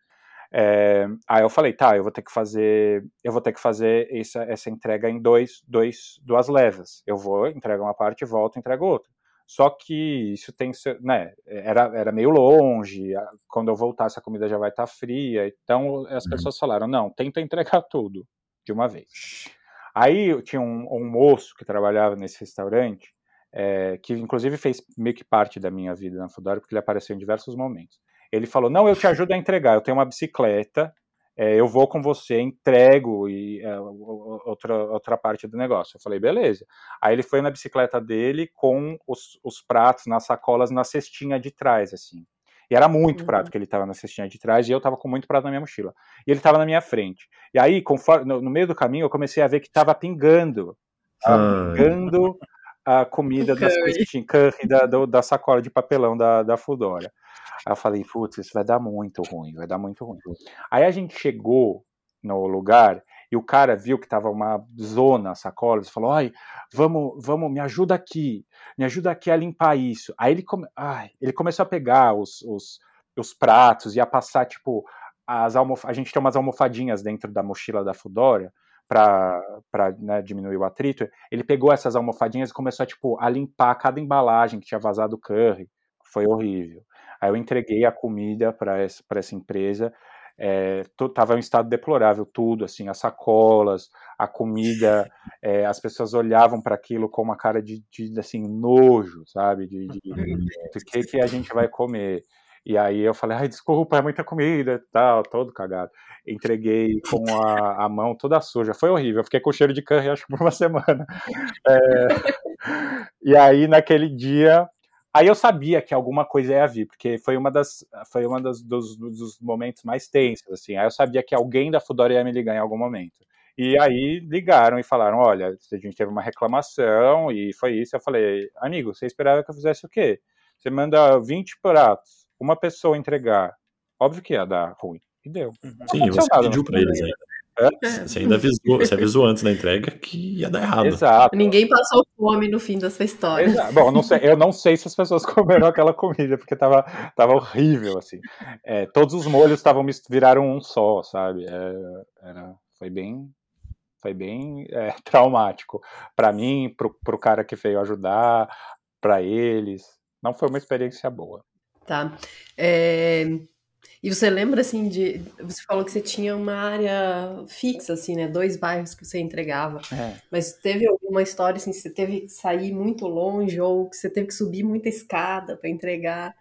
É, aí eu falei, tá, eu vou ter que fazer, eu vou ter que fazer essa, essa entrega em dois, dois, duas levas. Eu vou, entrego uma parte, volto, entrego outra. Só que isso tem né, era, era meio longe, quando eu voltar essa comida já vai estar tá fria. Então as uhum. pessoas falaram: não, tenta entregar tudo de uma vez. Aí eu tinha um, um moço que trabalhava nesse restaurante, é, que inclusive fez meio que parte da minha vida na Fudora, porque ele apareceu em diversos momentos. Ele falou: não, eu te ajudo a entregar, eu tenho uma bicicleta é, eu vou com você, entrego e é, outra, outra parte do negócio. Eu falei, beleza. Aí ele foi na bicicleta dele com os, os pratos nas sacolas na cestinha de trás, assim. E era muito uhum. prato que ele estava na cestinha de trás e eu estava com muito prato na minha mochila. E ele estava na minha frente. E aí, conforme, no, no, meio do caminho, eu comecei a ver que estava pingando. Tava pingando a comida da cestinha, curry da, da sacola de papelão da, da Fudora. Aí eu falei, putz, isso vai dar muito ruim, vai dar muito ruim. Aí a gente chegou no lugar e o cara viu que tava uma zona sacolas, falou, ai, vamos, vamos, me ajuda aqui, me ajuda aqui a limpar isso. Aí ele, come... ai, ele começou a pegar os, os, os pratos e a passar, tipo, as almof... a gente tem umas almofadinhas dentro da mochila da Fudora, para né, diminuir o atrito, ele pegou essas almofadinhas e começou a, tipo, a limpar cada embalagem que tinha vazado curry. Foi horrível. Aí eu entreguei a comida para essa, essa empresa, é, tava em um estado deplorável tudo, assim, as sacolas, a comida, é, as pessoas olhavam para aquilo com uma cara de, de, assim, nojo, sabe, de, de, de que que a gente vai comer. E aí eu falei, ai, desculpa, é muita comida, tal, todo cagado. Entreguei com a, a mão toda suja, foi horrível, fiquei com cheiro de curry, acho por uma semana. É, e aí, naquele dia, Aí eu sabia que alguma coisa ia vir, porque foi uma das foi uma das, dos, dos, momentos mais tensos, assim. Aí eu sabia que alguém da Fudora ia me ligar em algum momento. E aí ligaram e falaram, olha, a gente teve uma reclamação e foi isso. Eu falei, amigo, você esperava que eu fizesse o quê? Você manda 20 pratos, uma pessoa entregar. Óbvio que ia dar ruim. E deu. Sim, você pediu pra eles aí. É. Você ainda avisou, você avisou antes da entrega que ia dar errado. Exato. Ninguém passou fome no fim dessa história. Exato. Bom, não sei, eu não sei se as pessoas comeram aquela comida, porque tava, tava horrível, assim. É, todos os molhos estavam viraram um só, sabe? É, era, foi bem, foi bem é, traumático para mim, pro, pro cara que veio ajudar, para eles. Não foi uma experiência boa. Tá. É, e você lembra, assim, de. Você falou que você tinha uma área fixa, assim, né? Dois bairros que você entregava. É. Mas teve alguma história, assim, que você teve que sair muito longe ou que você teve que subir muita escada para entregar?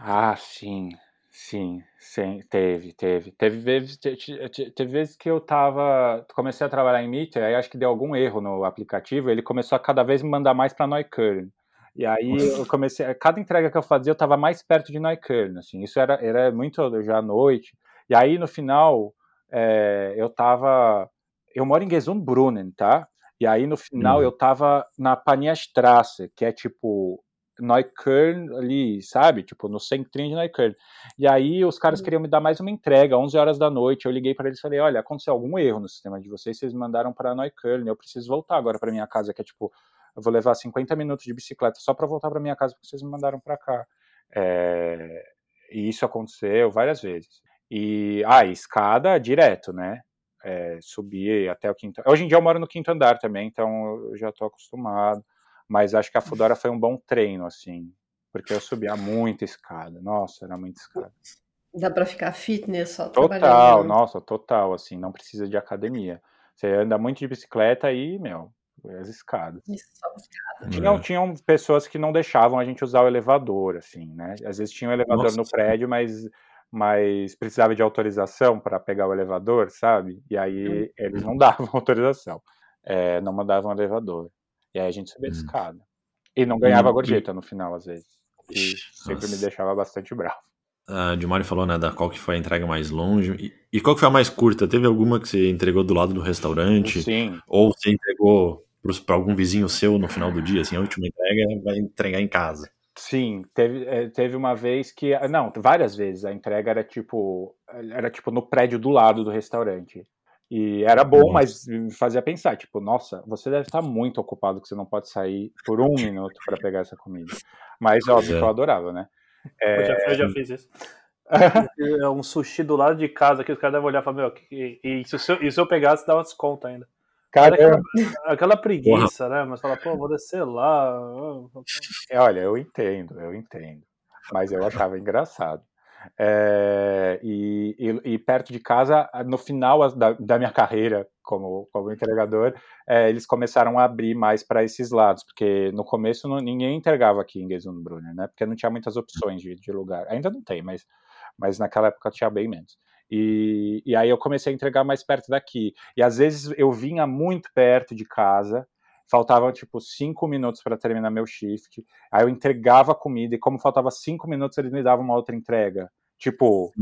Ah, sim. Sim, sim, teve, teve. Teve vezes, teve vezes que eu tava. Comecei a trabalhar em Meter, aí acho que deu algum erro no aplicativo, ele começou a cada vez me mandar mais para Neukölln. E aí eu comecei, cada entrega que eu fazia eu estava mais perto de Neukölln, assim, isso era, era muito já à noite. E aí no final é, eu tava, eu moro em Gesundbrunnen, tá? E aí no final uhum. eu tava na Paniastrasse, que é tipo Neukölln ali, sabe? Tipo, no centrinho de Neukölln. E aí os caras uhum. queriam me dar mais uma entrega, 11 horas da noite. Eu liguei para eles e falei: "Olha, aconteceu algum erro no sistema de vocês, vocês me mandaram para Neukölln, eu preciso voltar agora para minha casa, que é tipo eu vou levar 50 minutos de bicicleta só para voltar para minha casa porque vocês me mandaram para cá. É, e isso aconteceu várias vezes. E a ah, escada direto, né? É, subir até o quinto. Hoje em dia eu moro no quinto andar também, então eu já estou acostumado. Mas acho que a Fudora foi um bom treino, assim, porque eu subia muita escada. Nossa, era muita escada. Dá para ficar fitness só Total, nossa, total, assim, não precisa de academia. Você anda muito de bicicleta e, meu, as escadas. Isso, escada. Tinham, é. tinham pessoas que não deixavam a gente usar o elevador, assim, né? Às vezes tinha um elevador Nossa. no prédio, mas, mas precisava de autorização para pegar o elevador, sabe? E aí hum. eles não davam autorização, é, não mandavam o elevador. E aí a gente subia hum. a escada. E não ganhava hum. gorjeta no final, às vezes. E sempre Nossa. me deixava bastante bravo. A Dilmari falou, né, da qual que foi a entrega mais longe. E, e, qual que foi a mais curta? Teve alguma que você entregou do lado do restaurante? Sim. Ou você entregou para algum vizinho seu no final do dia, assim, a última entrega vai entregar em casa. Sim, teve, é, teve uma vez que. Não, várias vezes a entrega era tipo. Era tipo no prédio do lado do restaurante. E era bom, mas me fazia pensar, tipo, nossa, você deve estar muito ocupado que você não pode sair por um minuto para pegar essa comida. Mas óbvio é. que eu adorava, né? É... Eu, já, eu já fiz isso. é um sushi do lado de casa que os caras devem olhar e falar, meu, e, e, e, se eu, e se eu pegasse, dava desconto ainda. Aquela, aquela, preguiça, Porra. né? Mas fala, pô, vou descer lá. É, olha, eu entendo, eu entendo. Mas eu achava engraçado. É, e, e, e, perto de casa, no final da, da minha carreira como, como entregador, é, eles começaram a abrir mais para esses lados, porque no começo não, ninguém entregava aqui em Gesundbrunnen, né? Porque não tinha muitas opções de, de lugar. Ainda não tem, mas, mas naquela época tinha bem menos. E, e aí eu comecei a entregar mais perto daqui. E às vezes eu vinha muito perto de casa, faltavam tipo cinco minutos para terminar meu shift. Aí eu entregava a comida e como faltava cinco minutos eles me davam uma outra entrega, tipo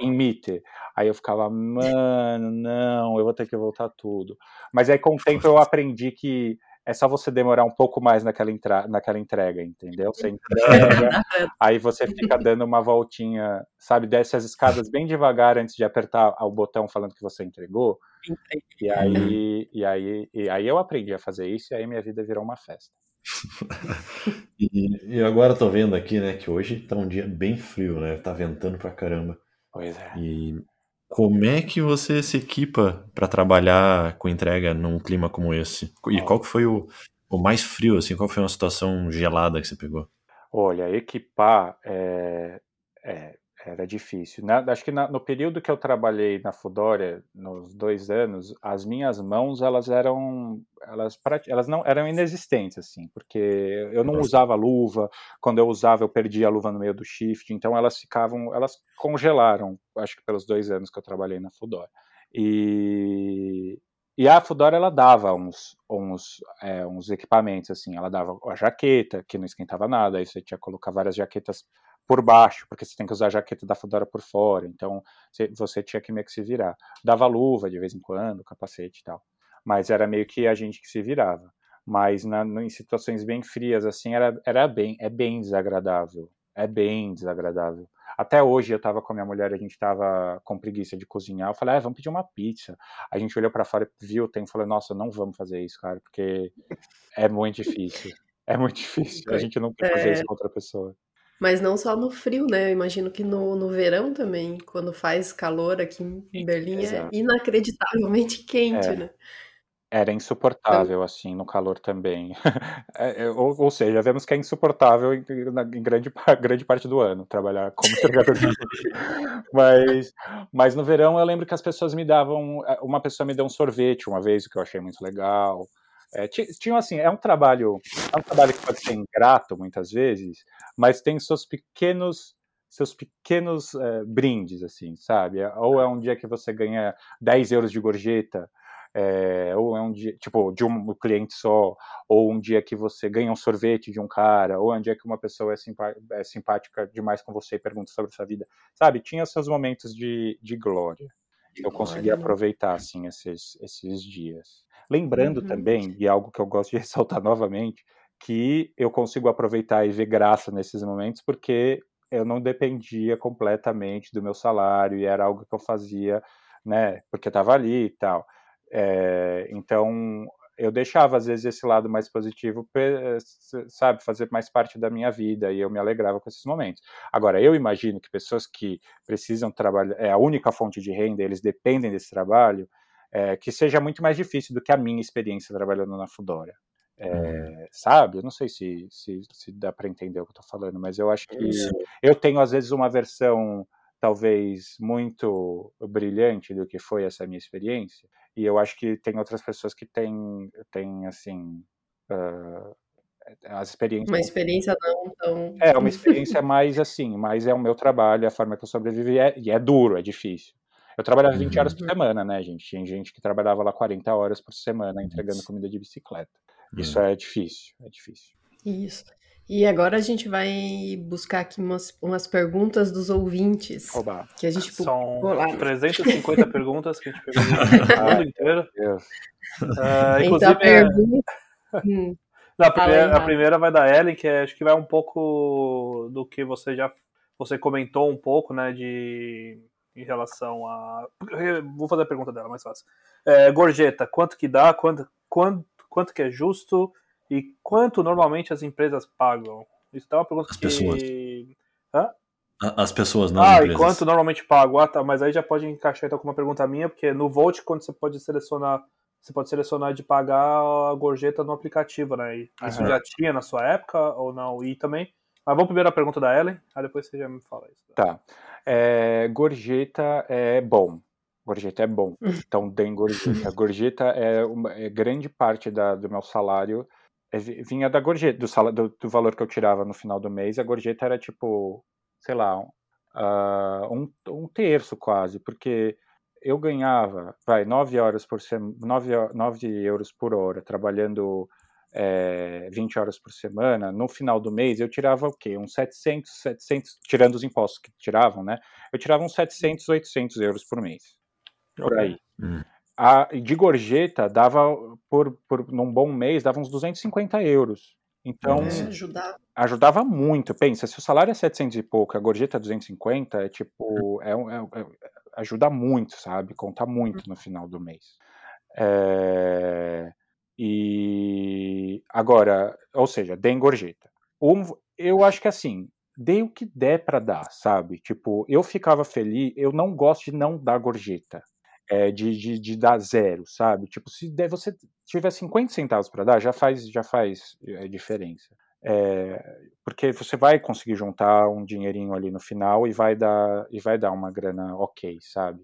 em Meter. Aí eu ficava, mano, não, eu vou ter que voltar tudo. Mas aí com o tempo eu aprendi que é só você demorar um pouco mais naquela, entra... naquela entrega, entendeu? Você entrega, aí você fica dando uma voltinha, sabe, desce as escadas bem devagar antes de apertar o botão falando que você entregou. E aí, e aí, e aí eu aprendi a fazer isso e aí minha vida virou uma festa. e, e, agora tô vendo aqui, né, que hoje tá um dia bem frio, né? Tá ventando pra caramba. Pois é. E como é que você se equipa para trabalhar com entrega num clima como esse? E qual que foi o, o mais frio, assim? Qual foi uma situação gelada que você pegou? Olha, equipar é, é, era difícil. Na, acho que na, no período que eu trabalhei na Fudória, nos dois anos, as minhas mãos elas eram elas, elas não eram inexistentes assim, porque eu não usava luva. Quando eu usava, eu perdia a luva no meio do shift. Então elas ficavam, elas congelaram. Acho que pelos dois anos que eu trabalhei na Fudória. E, e a Fudora ela dava uns, uns, é, uns equipamentos assim, ela dava a jaqueta que não esquentava nada, aí você tinha que colocar várias jaquetas por baixo, porque você tem que usar a jaqueta da Fedora por fora, então você tinha que meio que se virar. Dava luva de vez em quando, capacete e tal, mas era meio que a gente que se virava. Mas na, em situações bem frias, assim, era, era bem, é bem desagradável, é bem desagradável. Até hoje eu estava com a minha mulher, a gente estava com preguiça de cozinhar. Eu falei, ah, vamos pedir uma pizza. A gente olhou para fora, viu o tempo e falou, nossa, não vamos fazer isso, cara, porque é muito difícil. É muito difícil. A gente não quer fazer é... isso com outra pessoa. Mas não só no frio, né? Eu imagino que no, no verão também, quando faz calor aqui em Berlim, é inacreditavelmente quente, é. né? Era insuportável, então... assim, no calor também. É, é, ou, ou, seja, vemos que é insuportável em, em grande, grande parte do ano trabalhar como entregador de mas, mas no verão eu lembro que as pessoas me davam. É, uma pessoa me deu um sorvete uma vez, o que eu achei muito legal. É, tinha assim, é um trabalho, é um trabalho que pode ser ingrato muitas vezes, mas tem seus pequenos seus pequenos é, brindes, assim, sabe? Ou é um dia que você ganha 10 euros de gorjeta, é, ou é um dia, tipo, de um cliente só, ou um dia que você ganha um sorvete de um cara, ou é um dia que uma pessoa é, é simpática demais com você e pergunta sobre sua vida, sabe? Tinha seus momentos de, de glória. Eu consegui aproveitar, assim, esses, esses dias. Lembrando uhum. também, e algo que eu gosto de ressaltar novamente, que eu consigo aproveitar e ver graça nesses momentos porque eu não dependia completamente do meu salário e era algo que eu fazia, né, porque estava ali e tal. É, então, eu deixava às vezes esse lado mais positivo, sabe, fazer mais parte da minha vida e eu me alegrava com esses momentos. Agora, eu imagino que pessoas que precisam trabalhar, é a única fonte de renda, eles dependem desse trabalho, é, que seja muito mais difícil do que a minha experiência trabalhando na Fudora. É, uhum. Sabe? Eu não sei se, se, se dá para entender o que eu estou falando, mas eu acho que eu tenho às vezes uma versão talvez muito brilhante do que foi essa minha experiência, e eu acho que tem outras pessoas que têm, têm assim, uh, as experiências... Uma experiência não tão... É, uma experiência mais assim, mas é o meu trabalho, a forma que eu sobrevivi, é, e é duro, é difícil. Eu trabalhava 20 horas por uhum. semana, né, gente? Tinha gente que trabalhava lá 40 horas por semana entregando comida de bicicleta. Isso uhum. é difícil, é difícil. Isso. E agora a gente vai buscar aqui umas, umas perguntas dos ouvintes. Oba. Que a gente São lá. 350 perguntas que a gente pegou no mundo inteiro. Uh, inclusive, então, a, pergunta... hum. a, primeira, a primeira vai da Ellen, que é, acho que vai um pouco do que você já você comentou um pouco, né, de em relação a. Vou fazer a pergunta dela, mais fácil. É, gorjeta, quanto que dá, quanto, quanto, quanto que é justo e quanto normalmente as empresas pagam? Isso é uma pergunta as que. Pessoas. Hã? As pessoas, não ah, as empresas. e quanto normalmente pagam? Ah, tá, mas aí já pode encaixar então com uma pergunta minha, porque no Volt, quando você pode selecionar você pode selecionar de pagar a gorjeta no aplicativo, né? E isso uhum. já tinha na sua época ou não? E também. Mas vamos primeiro a pergunta da Ellen, aí depois você já me fala isso. Tá. É, gorjeta é bom. Gorjeta é bom. Então, tem gorjeta. Gorjeta é, uma, é grande parte da, do meu salário é, vinha da gorjeta, do, sal, do, do, valor que eu tirava no final do mês. A gorjeta era tipo, sei lá, um, um, um terço quase, porque eu ganhava, vai, 9 horas por semana, 9, 9 euros por hora, trabalhando é, 20 horas por semana, no final do mês eu tirava o quê? Uns 700, 700, tirando os impostos que tiravam, né? Eu tirava uns 700, 800 euros por mês. Por aí. Hum. A, de gorjeta dava, por, por, num bom mês, dava uns 250 euros. Então, ajudava. ajudava muito. Pensa, se o salário é 700 e pouco, a gorjeta é 250, é tipo, é, é, é, ajuda muito, sabe? Conta muito no final do mês. É, e agora, ou seja, deem gorjeta. Um, eu acho que assim, dê o que der para dar, sabe? Tipo, eu ficava feliz, eu não gosto de não dar gorjeta. É, de, de, de, dar zero, sabe? Tipo, se você tiver 50 centavos para dar, já faz, já faz é, diferença. É, porque você vai conseguir juntar um dinheirinho ali no final e vai dar, e vai dar uma grana ok, sabe?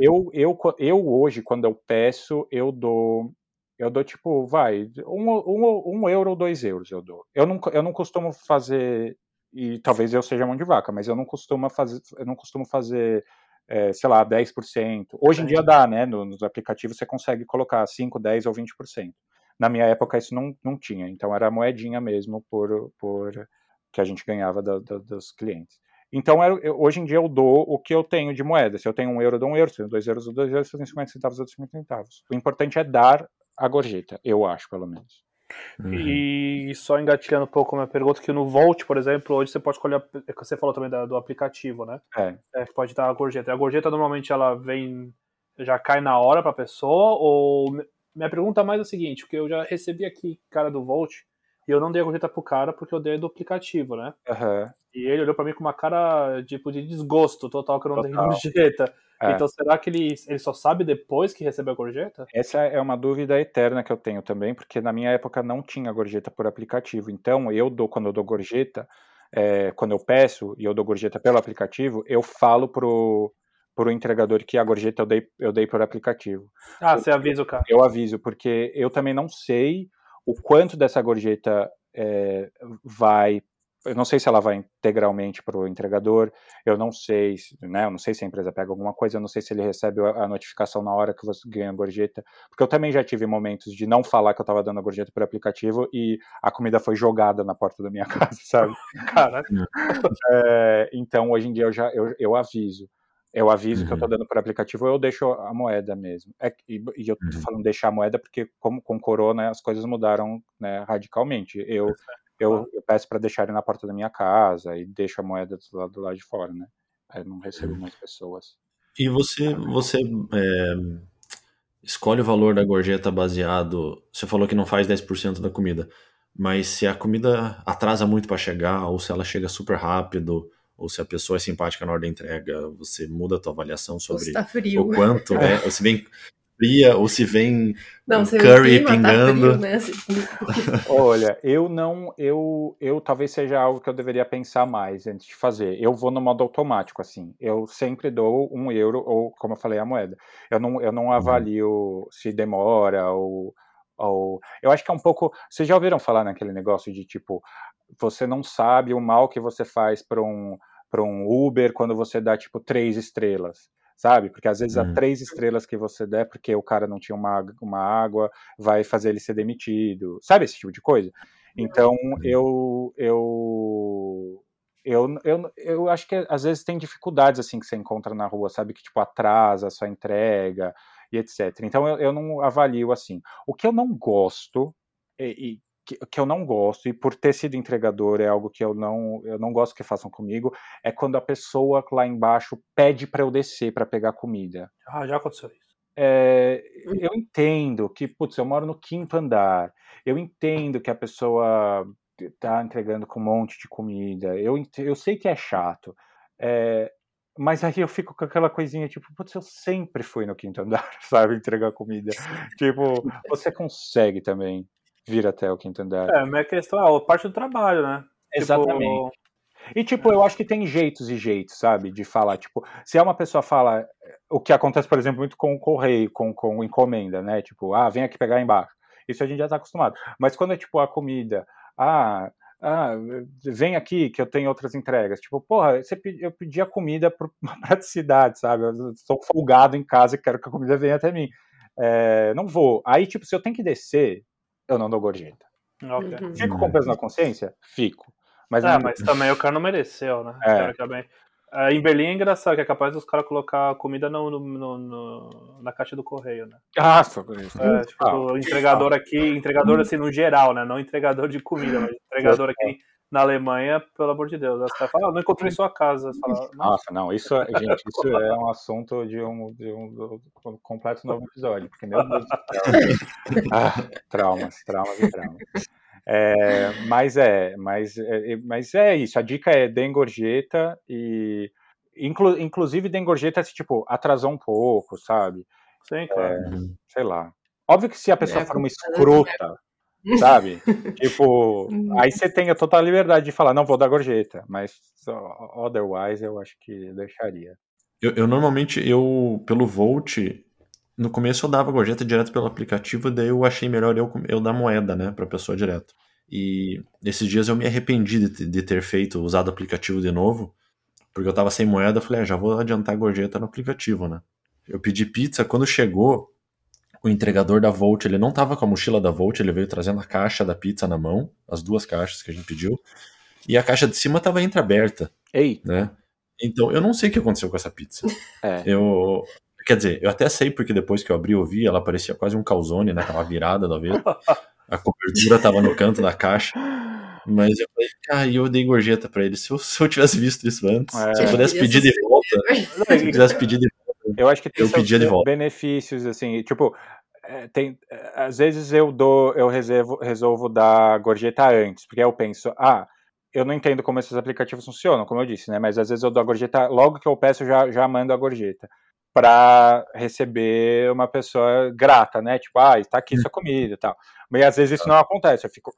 Eu, eu, eu hoje, quando eu peço, eu dou eu dou tipo, vai, um, um, um euro ou dois euros eu dou. Eu não, eu não costumo fazer, e talvez eu seja mão de vaca, mas eu não costumo fazer, eu não costumo fazer, é, sei lá, 10%. Hoje em dia dá, né? Nos aplicativos você consegue colocar 5, 10 ou 20%. Na minha época isso não, não tinha, então era moedinha mesmo por, por que a gente ganhava da, da, dos clientes. Então, eu, hoje em dia eu dou o que eu tenho de moeda. Se eu tenho um euro, eu dou um euro. Se eu tenho dois euros, eu dou dois euros. Se eu tenho 50 centavos, eu dou 50 centavos. O importante é dar a gorjeta, eu acho, pelo menos. Uhum. E só engatilhando um pouco a minha pergunta, que no Volt, por exemplo, hoje você pode escolher, é você falou também do aplicativo, né? É. é pode dar a gorjeta. A gorjeta normalmente ela vem, já cai na hora para a pessoa, ou... Minha pergunta mais é a seguinte, porque eu já recebi aqui cara do Volt, e eu não dei a gorjeta pro cara porque eu dei do aplicativo, né? Uhum. E ele olhou para mim com uma cara, tipo, de desgosto total que eu não total. dei gorjeta. É. Então, será que ele, ele só sabe depois que recebe a gorjeta? Essa é uma dúvida eterna que eu tenho também, porque na minha época não tinha gorjeta por aplicativo. Então, eu dou, quando eu dou gorjeta, é, quando eu peço e eu dou gorjeta pelo aplicativo, eu falo pro, pro entregador que a gorjeta eu dei, eu dei por aplicativo. Ah, você avisa o cara. Eu aviso, porque eu também não sei o quanto dessa gorjeta é, vai eu não sei se ela vai integralmente para o entregador, eu não sei, né, eu não sei se a empresa pega alguma coisa, eu não sei se ele recebe a notificação na hora que você ganha a gorjeta, porque eu também já tive momentos de não falar que eu estava dando a gorjeta por aplicativo e a comida foi jogada na porta da minha casa, sabe? Caraca. É, então, hoje em dia eu já eu, eu aviso. Eu aviso uhum. que eu estou dando por aplicativo, eu deixo a moeda mesmo. É, e, e, eu estou uhum. falando deixar a moeda porque, como com corona, as coisas mudaram né, radicalmente. Eu, eu, eu peço para deixarem na porta da minha casa e deixo a moeda do lado, do lado de fora, né? Aí não recebo mais pessoas. E você, você é, escolhe o valor da gorjeta baseado. Você falou que não faz 10% da comida, mas se a comida atrasa muito para chegar, ou se ela chega super rápido, ou se a pessoa é simpática na hora da entrega, você muda a tua avaliação sobre tá o quanto é, ou se vem fria ou se vem não, curry tá pingando. Tá frio, né? Olha, eu não, eu, eu talvez seja algo que eu deveria pensar mais antes de fazer. Eu vou no modo automático, assim. Eu sempre dou um euro ou, como eu falei, a moeda. Eu não, eu não uhum. avalio uhum. se demora ou, ou, eu acho que é um pouco. Vocês já ouviram falar naquele negócio de tipo, você não sabe o mal que você faz para um para um Uber quando você dá tipo três estrelas sabe? Porque às vezes uhum. três estrelas que você der porque o cara não tinha uma, uma água vai fazer ele ser demitido, sabe esse tipo de coisa? Então uhum. eu eu eu, eu, eu acho que às vezes tem dificuldades assim que você encontra na rua, sabe? Que tipo atrasa a sua entrega e etc. Então eu, eu não avalio assim. O que eu não gosto, e, e que, que, eu não gosto, e por ter sido entregador é algo que eu não, eu não gosto que façam comigo, é quando a pessoa lá embaixo pede para eu descer para pegar comida. Ah, já aconteceu isso. É, eu entendo que, putz, eu moro no quinto andar, eu entendo que a pessoa tá entregando com um monte de comida, eu, eu sei que é chato, é, mas aí eu fico com aquela coisinha, tipo, putz, eu sempre fui no quinto andar, sabe, entregar comida. tipo, você consegue também vir até o quinto andar. É, minha questão é a parte do trabalho, né? Exatamente. Tipo... E, tipo, eu acho que tem jeitos e jeitos, sabe, de falar. Tipo, se é uma pessoa fala. O que acontece, por exemplo, muito com o correio, com, com encomenda, né? Tipo, ah, vem aqui pegar embaixo. Isso a gente já tá acostumado. Mas quando é, tipo, a comida, ah, ah, vem aqui que eu tenho outras entregas. Tipo, porra, você, eu pedi a comida para uma praticidade, sabe? Eu sou folgado em casa e quero que a comida venha até mim. É, não vou. Aí, tipo, se eu tenho que descer, eu não dou gorjeta. Okay. Uhum. Fico com peso na consciência? Fico. Mas, é, não... mas também o cara não mereceu, né? É. Uh, em Berlim é engraçado, que é capaz dos caras colocar comida no, no, no, na caixa do correio, né? Ah, só isso. É, tipo, ah, entregador aqui, entregador assim no geral, né? Não entregador de comida, mas entregador aqui na Alemanha, pelo amor de Deus. Você fala, ah, não encontrei sua casa. Fala, Nossa, não, isso, é, gente, isso é um assunto de um, de um, de um completo novo episódio, porque meu Deus do céu. Ah, traumas, traumas e traumas. É, mas é, mas, é, mas é isso. A dica é deem gorjeta e inclu, inclusive deem gorjeta se tipo atrasou um pouco, sabe? Sim, claro. É, sei lá. Óbvio que se a pessoa é, for uma escrota, sabe? tipo, uhum. aí você tem a total liberdade de falar, não vou dar gorjeta, mas otherwise eu acho que deixaria. Eu, eu normalmente, eu, pelo Volt, no começo eu dava gorjeta direto pelo aplicativo, daí eu achei melhor eu, eu dar moeda, né, pra pessoa direto. E esses dias eu me arrependi de, de ter feito, usado o aplicativo de novo, porque eu tava sem moeda, eu falei, ah, já vou adiantar a gorjeta no aplicativo, né. Eu pedi pizza, quando chegou, o entregador da Volt, ele não tava com a mochila da Volt, ele veio trazendo a caixa da pizza na mão, as duas caixas que a gente pediu, e a caixa de cima tava entreaberta. Ei! Né? Então, eu não sei o que aconteceu com essa pizza. É. Eu, Quer dizer, eu até sei porque depois que eu abri eu vi, ela parecia quase um calzone, né? Tava virada da vez. A cobertura tava no canto da caixa. Mas eu falei, cara, eu dei gorjeta pra ele. Se eu, se eu tivesse visto isso antes, é. se eu pudesse pedir de volta, se eu quisesse pedir de volta, eu acho que tem eu pedia de volta. benefícios, assim, tipo, é, tem, é, às vezes eu dou, eu reservo, resolvo dar gorjeta antes, porque eu penso, ah, eu não entendo como esses aplicativos funcionam, como eu disse, né? Mas às vezes eu dou a gorjeta, logo que eu peço, já, já mando a gorjeta para receber uma pessoa grata, né? Tipo, ah, está aqui sua comida e tal. Mas às vezes isso não acontece, eu fico,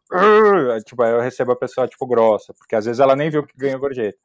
tipo, eu recebo a pessoa tipo grossa, porque às vezes ela nem viu que ganhou gorjeta.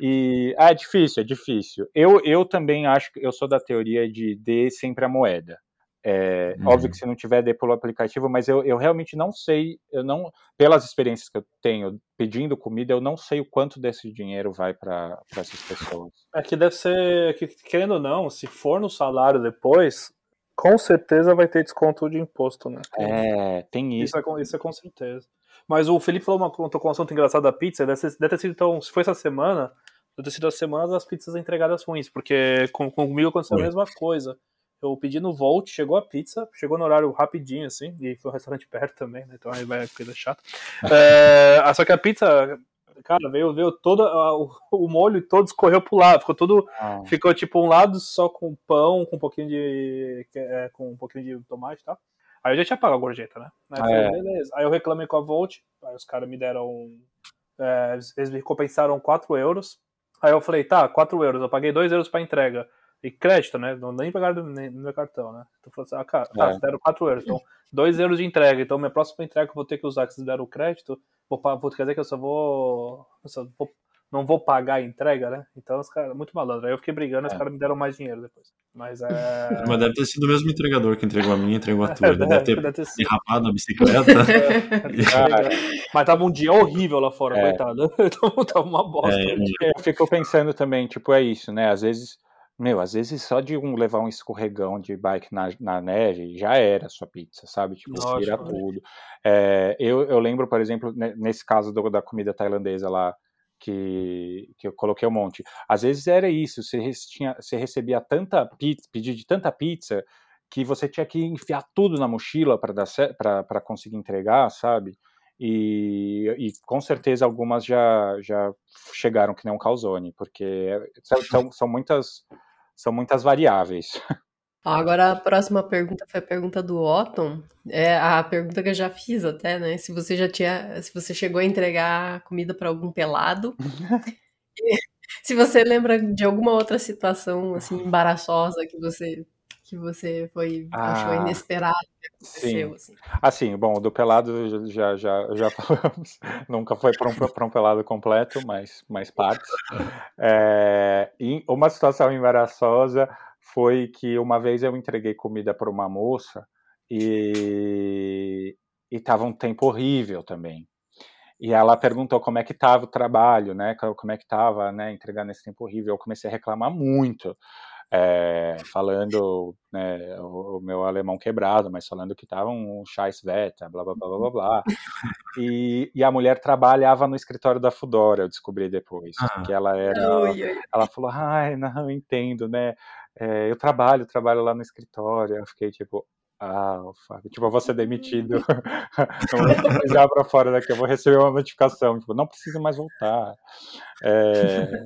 E ah, é difícil, é difícil. Eu, eu também acho que eu sou da teoria de dê sempre a moeda. É, uhum. Óbvio que se não tiver, dê pelo aplicativo, mas eu, eu realmente não sei, eu não, pelas experiências que eu tenho pedindo comida, eu não sei o quanto desse dinheiro vai para essas pessoas. É que deve ser, que, querendo ou não, se for no salário depois, com certeza vai ter desconto de imposto, né? É, tem isso. Isso é, isso é com certeza. Mas o Felipe falou uma, com um assunto engraçado da pizza, deve, deve ter sido, então, se foi essa semana, deve ter sido a semana das pizzas entregadas ruins, porque com, comigo aconteceu a mesma coisa. Eu pedi no Volt, chegou a pizza, chegou no horário rapidinho, assim, e foi um restaurante perto também, né? Então aí vai coisa chata. É, só que a pizza, cara, veio, veio todo o, o molho todo escorreu pro lado, ficou tudo. Ah. Ficou tipo um lado só com pão, com um pouquinho de. É, com um pouquinho de tomate e tá? Aí eu já tinha pago a gorjeta, né? Aí, ah, é. beleza. Aí eu reclamei com a Volt, aí os caras me deram. É, eles me compensaram 4 euros. Aí eu falei, tá, 4 euros, eu paguei 2 euros pra entrega. E crédito, né? Não nem pegaram no meu cartão, né? Então falou assim, ah, cara, tá, é. deram 4 euros. Então, 2 euros de entrega. Então, minha próxima entrega eu vou ter que usar, que vocês deram o crédito, vou, vou, quer dizer que eu só vou, eu só vou. Não vou pagar a entrega, né? Então, os caras, muito malandro. Aí eu fiquei brigando, é. os caras me deram mais dinheiro depois. Mas é. Mas deve ter sido o mesmo entregador que entregou a minha e entregou a tua. Ele deve, ter, deve ter derrapado a bicicleta. É, mas tava um dia horrível lá fora, é. coitado. Então tava uma bosta. É, eu fico pensando também, tipo, é isso, né? Às vezes meu, às vezes só de um levar um escorregão de bike na, na neve já era a sua pizza, sabe? Tipo, Nossa, tira tudo. É, eu, eu lembro, por exemplo, nesse caso do, da comida tailandesa lá, que, que eu coloquei um monte. Às vezes era isso, você, tinha, você recebia tanta pizza, pedido de tanta pizza, que você tinha que enfiar tudo na mochila para conseguir entregar, sabe? E, e, com certeza algumas já, já chegaram que nem um calzone, porque são, são muitas são muitas variáveis. Agora a próxima pergunta foi a pergunta do Otton. É a pergunta que eu já fiz até, né? Se você já tinha, se você chegou a entregar comida para algum pelado. Se você lembra de alguma outra situação assim embaraçosa que você que você foi ah, achou inesperado que aconteceu sim. assim. Assim, bom, do pelado já já já falamos, nunca foi para um, um pelado completo, mas mais partes. É, uma situação embaraçosa foi que uma vez eu entreguei comida para uma moça e estava um tempo horrível também. E ela perguntou como é que estava o trabalho, né? Como é que estava, né? Entregar nesse tempo horrível. Eu comecei a reclamar muito, é, falando, né, o, o, meu alemão quebrado, mas falando que estava um Scheißwetter, blá blá blá blá blá. E, e a mulher trabalhava no escritório da Fudora, eu descobri depois, ah. que ela era. Ela falou, ai, não, entendo, né? É, eu trabalho, trabalho lá no escritório. Eu fiquei tipo, ah, Fábio, tipo, eu vou ser demitido. não vou precisar para fora daqui, eu vou receber uma notificação, tipo, não precisa mais voltar. É,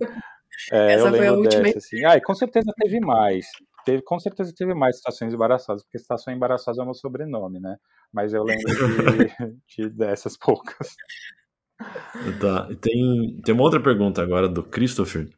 é, eu lembro dessa, assim. Ah, e com certeza teve mais. Teve, com certeza teve mais situações embaraçosas, porque situação embaraçosa é o meu sobrenome, né? Mas eu lembro de, de dessas poucas. Tá. Tem, tem uma outra pergunta agora do Christopher.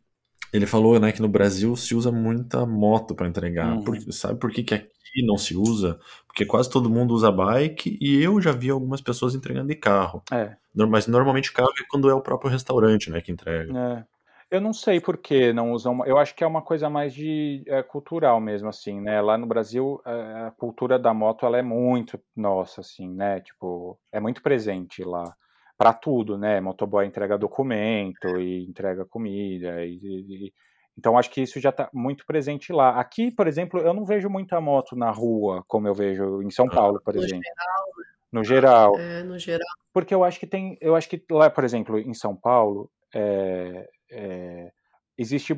Ele falou né, que no Brasil se usa muita moto para entregar. Uhum. Por, sabe por que, que aqui não se usa? Porque quase todo mundo usa bike e eu já vi algumas pessoas entregando de carro. É. Mas normalmente carro é quando é o próprio restaurante né, que entrega. É. Eu não sei por que não usam. Eu acho que é uma coisa mais de é, cultural mesmo, assim, né? Lá no Brasil, a cultura da moto ela é muito nossa, assim, né? Tipo, é muito presente lá para tudo, né? Motoboy entrega documento e entrega comida e, e então acho que isso já está muito presente lá. Aqui, por exemplo, eu não vejo muita moto na rua como eu vejo em São Paulo, por no exemplo. Geral, né? No geral. É, no geral. Porque eu acho que tem, eu acho que lá, por exemplo, em São Paulo, é, é, existe,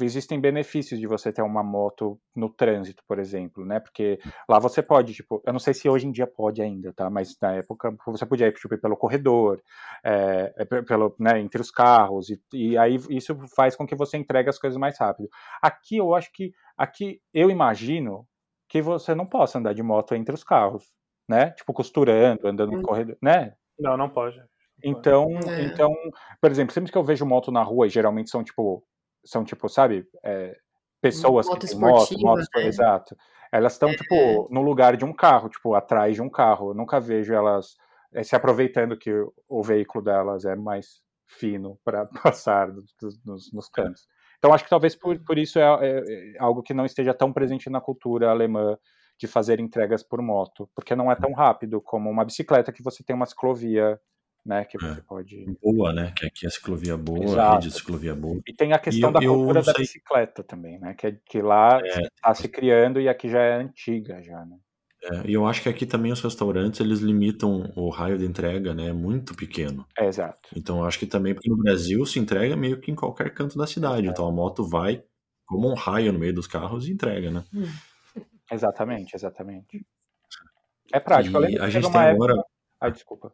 existem benefícios de você ter uma moto no trânsito, por exemplo, né? Porque lá você pode, tipo, eu não sei se hoje em dia pode ainda, tá? Mas na época você podia ir tipo, pelo corredor, é, pelo, né, entre os carros, e, e, aí isso faz com que você entregue as coisas mais rápido. Aqui eu acho que, aqui eu imagino que você não possa andar de moto entre os carros, né? Tipo, costurando, andando no hum. corredor, né? Não, não pode. Então, é. então, por exemplo, sempre que eu vejo moto na rua, geralmente são tipo são tipo, sabe, é, pessoas moto que têm moto, moto, né? exato. Elas estão, é. tipo, no lugar de um carro, tipo, atrás de um carro. Eu nunca vejo elas é, se aproveitando que o veículo delas é mais fino para passar nos, nos, cantos. Então, acho que talvez por, por isso é, é, é, algo que não esteja tão presente na cultura alemã de fazer entregas por moto, porque não é tão rápido como uma bicicleta que você tem uma ciclovia né? Que você é. pode. Boa, né? Que aqui a ciclovia boa, Exato. a rede de ciclovia boa. E tem a questão eu, da cultura da bicicleta também, né? Que, é, que lá está é. se criando e aqui já é antiga já, né? É, e eu acho que aqui também os restaurantes eles limitam o raio de entrega, né? Muito pequeno. É, exato. Então eu acho que também porque no Brasil se entrega meio que em qualquer canto da cidade. Então a moto vai como um raio no meio dos carros e entrega, né? Hum. Exatamente, exatamente. É prático. E a gente tem agora. Época... Ah, desculpa.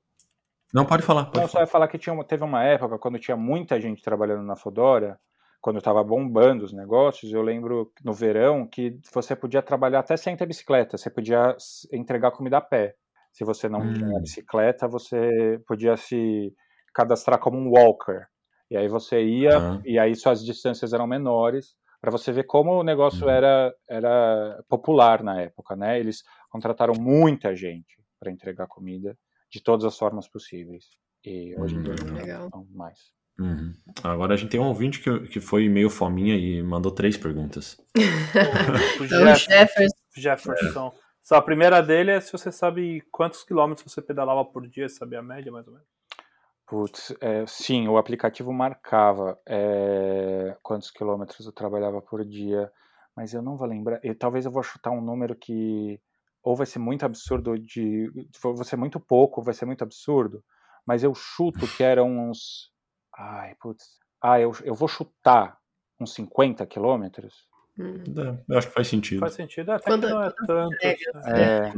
Não, pode falar. Pode Não, só ia falar que tinha, teve uma época, quando tinha muita gente trabalhando na Fodora, quando estava bombando os negócios, eu lembro no verão que você podia trabalhar até sem ter bicicleta, você podia entregar comida a pé. Se você não hum. tinha bicicleta, você podia se cadastrar como um walker. E aí você ia, ah. e aí suas distâncias eram menores, para você ver como o negócio hum. era, era popular na época, né? Eles contrataram muita gente para entregar comida de todas as formas possíveis. E hoje em dia uhum. não, mais. Uhum. Agora a gente tem um ouvinte que, que foi meio fominha e mandou três perguntas. o então, Jefferson. Jefferson. É. Só a primeira dele é se você sabe quantos quilômetros você pedalava por dia, sabe a média mais ou menos? Putz, é, sim, o aplicativo marcava é, quantos quilômetros eu trabalhava por dia, mas eu não vou lembrar. E, talvez eu vou chutar um número que ou vai ser muito absurdo de. Vai ser muito pouco, vai ser muito absurdo. Mas eu chuto que eram uns. Ai, putz. Ah, eu, eu vou chutar uns 50 quilômetros. Hum. É, eu acho que faz sentido. Faz sentido, até Quando, que não é tanto. É, é,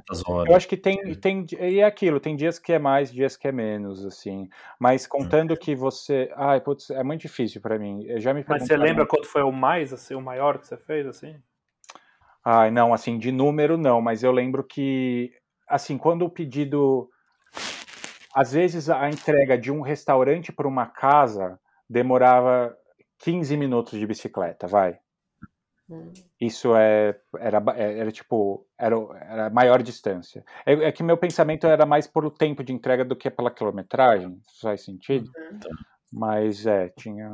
eu acho que tem, tem. E é aquilo, tem dias que é mais, dias que é menos, assim. Mas contando hum. que você. Ai, putz, é muito difícil para mim. Eu já me Mas você lembra quanto foi o mais, assim, o maior que você fez, assim? Ai, não, assim, de número não, mas eu lembro que, assim, quando o pedido. Às vezes a entrega de um restaurante para uma casa demorava 15 minutos de bicicleta, vai. Hum. Isso é, era, é, era tipo, era, era a maior distância. É, é, que meu pensamento era mais por o tempo de entrega do que pela quilometragem, faz sentido? Uhum. Mas é, tinha.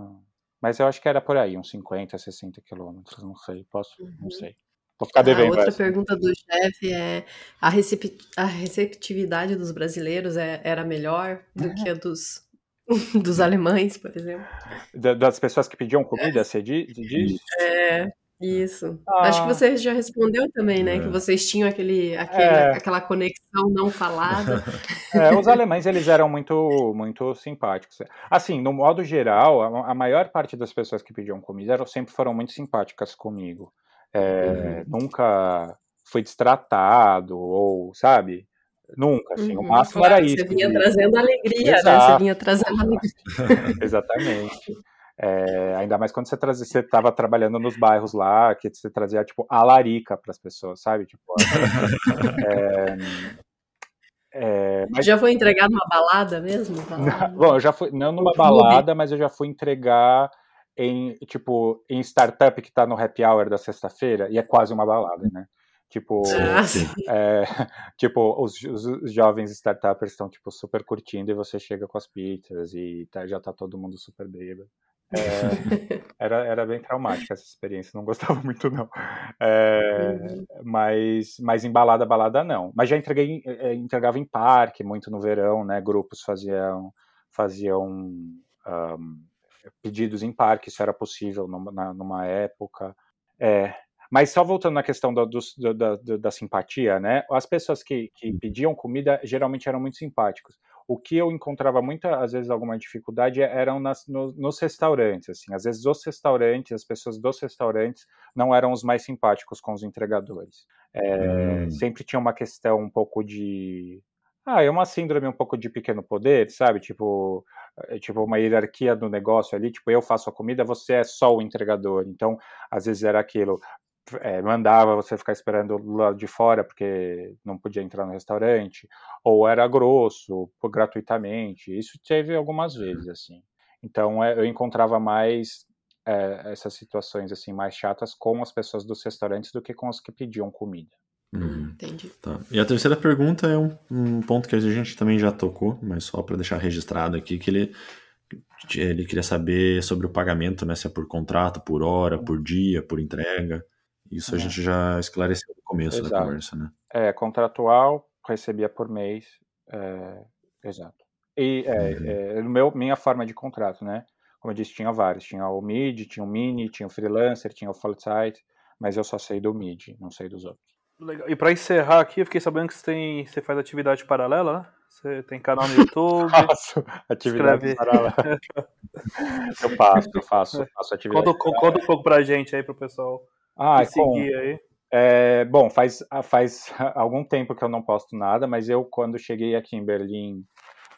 Mas eu acho que era por aí, uns 50, 60 quilômetros, não sei, posso, uhum. não sei. Vou ficar devendo. A outra essa. pergunta do chefe é: a, recep a receptividade dos brasileiros é, era melhor do que a dos, dos alemães, por exemplo? Das pessoas que pediam comida, você diz? É. Isso. Ah. Acho que você já respondeu também, né? É. Que vocês tinham aquele, aquele é. aquela conexão não falada. É, os alemães, eles eram muito, muito simpáticos. Assim, no modo geral, a, a maior parte das pessoas que pediam comida eram, sempre foram muito simpáticas comigo. É, uhum. Nunca fui destratado, ou, sabe? Nunca, assim, uhum. o máximo claro, era isso. Você vinha trazendo alegria, Exato. né? Você vinha trazendo alegria. Exatamente. É, ainda mais quando você trazia, você estava trabalhando nos bairros lá, que você trazia tipo a larica para as pessoas, sabe? Tipo, é, é, mas... Já foi entregar numa balada mesmo? Não, bom, eu já fui não numa balada, mas eu já fui entregar em tipo em startup que está no happy hour da sexta-feira e é quase uma balada, né? Tipo, ah, é, tipo os, os, jovens startuppers estão tipo super curtindo e você chega com as pizzas e tá, já tá todo mundo super bêbado. É, era, era bem traumática essa experiência, não gostava muito não. É, uhum. mas, mas em balada, balada não. Mas já entreguei, é, entregava em parque, muito no verão, né? Grupos faziam, faziam um, pedidos em parque, isso era possível numa, numa época. É, mas só voltando na questão do, do, da, da, simpatia, né? As pessoas que, que pediam comida geralmente eram muito simpáticos o que eu encontrava muitas às vezes alguma dificuldade eram nas, no, nos restaurantes, assim, às vezes os restaurantes, as pessoas dos restaurantes não eram os mais simpáticos com os entregadores. É, hum. Sempre tinha uma questão um pouco de ah, é uma síndrome um pouco de pequeno poder, sabe? Tipo, é, tipo uma hierarquia do negócio ali, tipo, eu faço a comida, você é só o entregador. Então, às vezes era aquilo, é, mandava você ficar esperando do lado de fora porque não podia entrar no restaurante, ou era grosso, gratuitamente. Isso teve algumas vezes, assim. Então é, eu encontrava mais essas situações assim mais chatas com as pessoas dos restaurantes do que com as que pediam comida. Uhum. Entendi. Tá. E a terceira pergunta é um, um, ponto que a gente também já tocou, mas só para deixar registrado aqui que ele ele queria saber sobre o pagamento, né? Se é por contrato, por hora, por dia, por entrega. Isso a é. gente já esclareceu no começo exato. da conversa, né? É, contratual, recebia por mês, é, exato. E é, uhum. é, meu, minha forma de contrato, né? Como eu disse, tinha vários. Tinha o mid, tinha o mini, tinha o freelancer, tinha o full-site, mas eu só sei do mid, não sei dos outros. Legal. E para encerrar aqui, eu fiquei sabendo que você, tem, você faz atividade paralela, né? Você tem canal no YouTube. faço atividade escreve... paralela. eu faço, eu faço, faço atividade. Conta, conta um pouco pra gente aí, pro pessoal. Ah, seguir aí. É, bom, faz, faz algum tempo que eu não posto nada, mas eu, quando cheguei aqui em Berlim,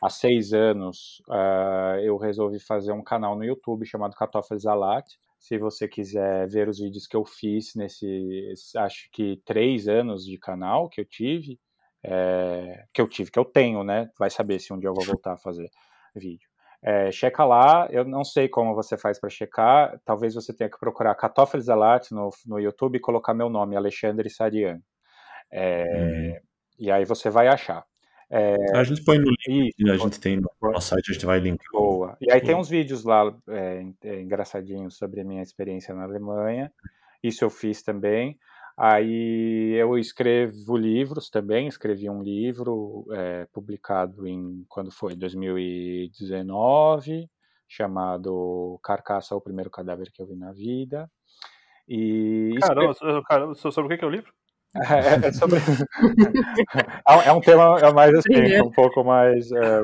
há seis anos, uh, eu resolvi fazer um canal no YouTube chamado Kartoffelsalat. Se você quiser ver os vídeos que eu fiz nesse, acho que três anos de canal que eu tive, é, que eu tive, que eu tenho, né? Vai saber se um dia eu vou voltar a fazer vídeo. É, checa lá, eu não sei como você faz para checar, talvez você tenha que procurar Kartoffelsalat no, no YouTube e colocar meu nome, Alexandre Sarian. É. E aí você vai achar. É, a gente põe no link, isso, a gente tem no nosso site, a gente vai linkar. Boa. E aí tem uns vídeos lá é, é, engraçadinhos sobre a minha experiência na Alemanha. Isso eu fiz também. Aí eu escrevo livros também, escrevi um livro é, publicado em quando foi 2019, chamado Carcaça, o primeiro cadáver que eu vi na vida. E caramba, caramba sobre o que é o livro? É, é, sobre... É, é um tema é mais assim, um pouco mais. É...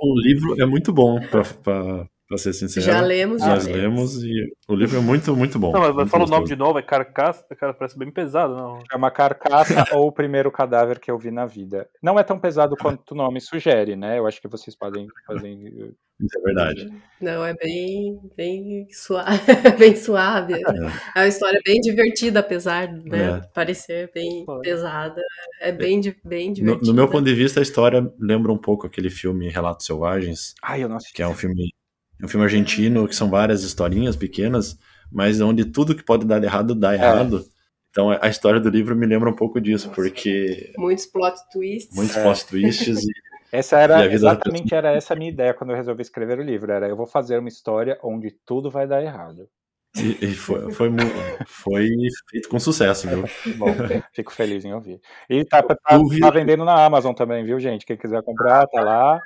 O livro é muito bom para Pra ser sincero. Já lemos, Nós já lemos e o livro é muito, muito bom. Não, mas fala o nome de novo, é Carcaça, cara, parece bem pesado, não. Chama Carcaça ou o primeiro cadáver que eu vi na vida. Não é tão pesado quanto o nome sugere, né? Eu acho que vocês podem fazer. Isso é verdade. Não, é bem, bem suave. bem suave. É. é uma história bem divertida, apesar de né, é. parecer bem pesada. É bem, bem divertida. No, no, meu ponto de vista, a história lembra um pouco aquele filme Relatos Selvagens. Ai, eu não assisti. Que é um filme É um filme argentino que são várias historinhas pequenas, mas onde tudo que pode dar errado dá é. errado. Então a história do livro me lembra um pouco disso, porque. Muitos plot twists. Muitos é. plot twists e. Essa era exatamente era essa a minha ideia quando eu resolvi escrever o livro. Era eu vou fazer uma história onde tudo vai dar errado. E, e foi, foi, foi, feito com sucesso, viu? Bom, fico feliz em ouvir. E tá, tá, tá, vendendo na Amazon também, viu, gente? Quem quiser comprar, tá lá.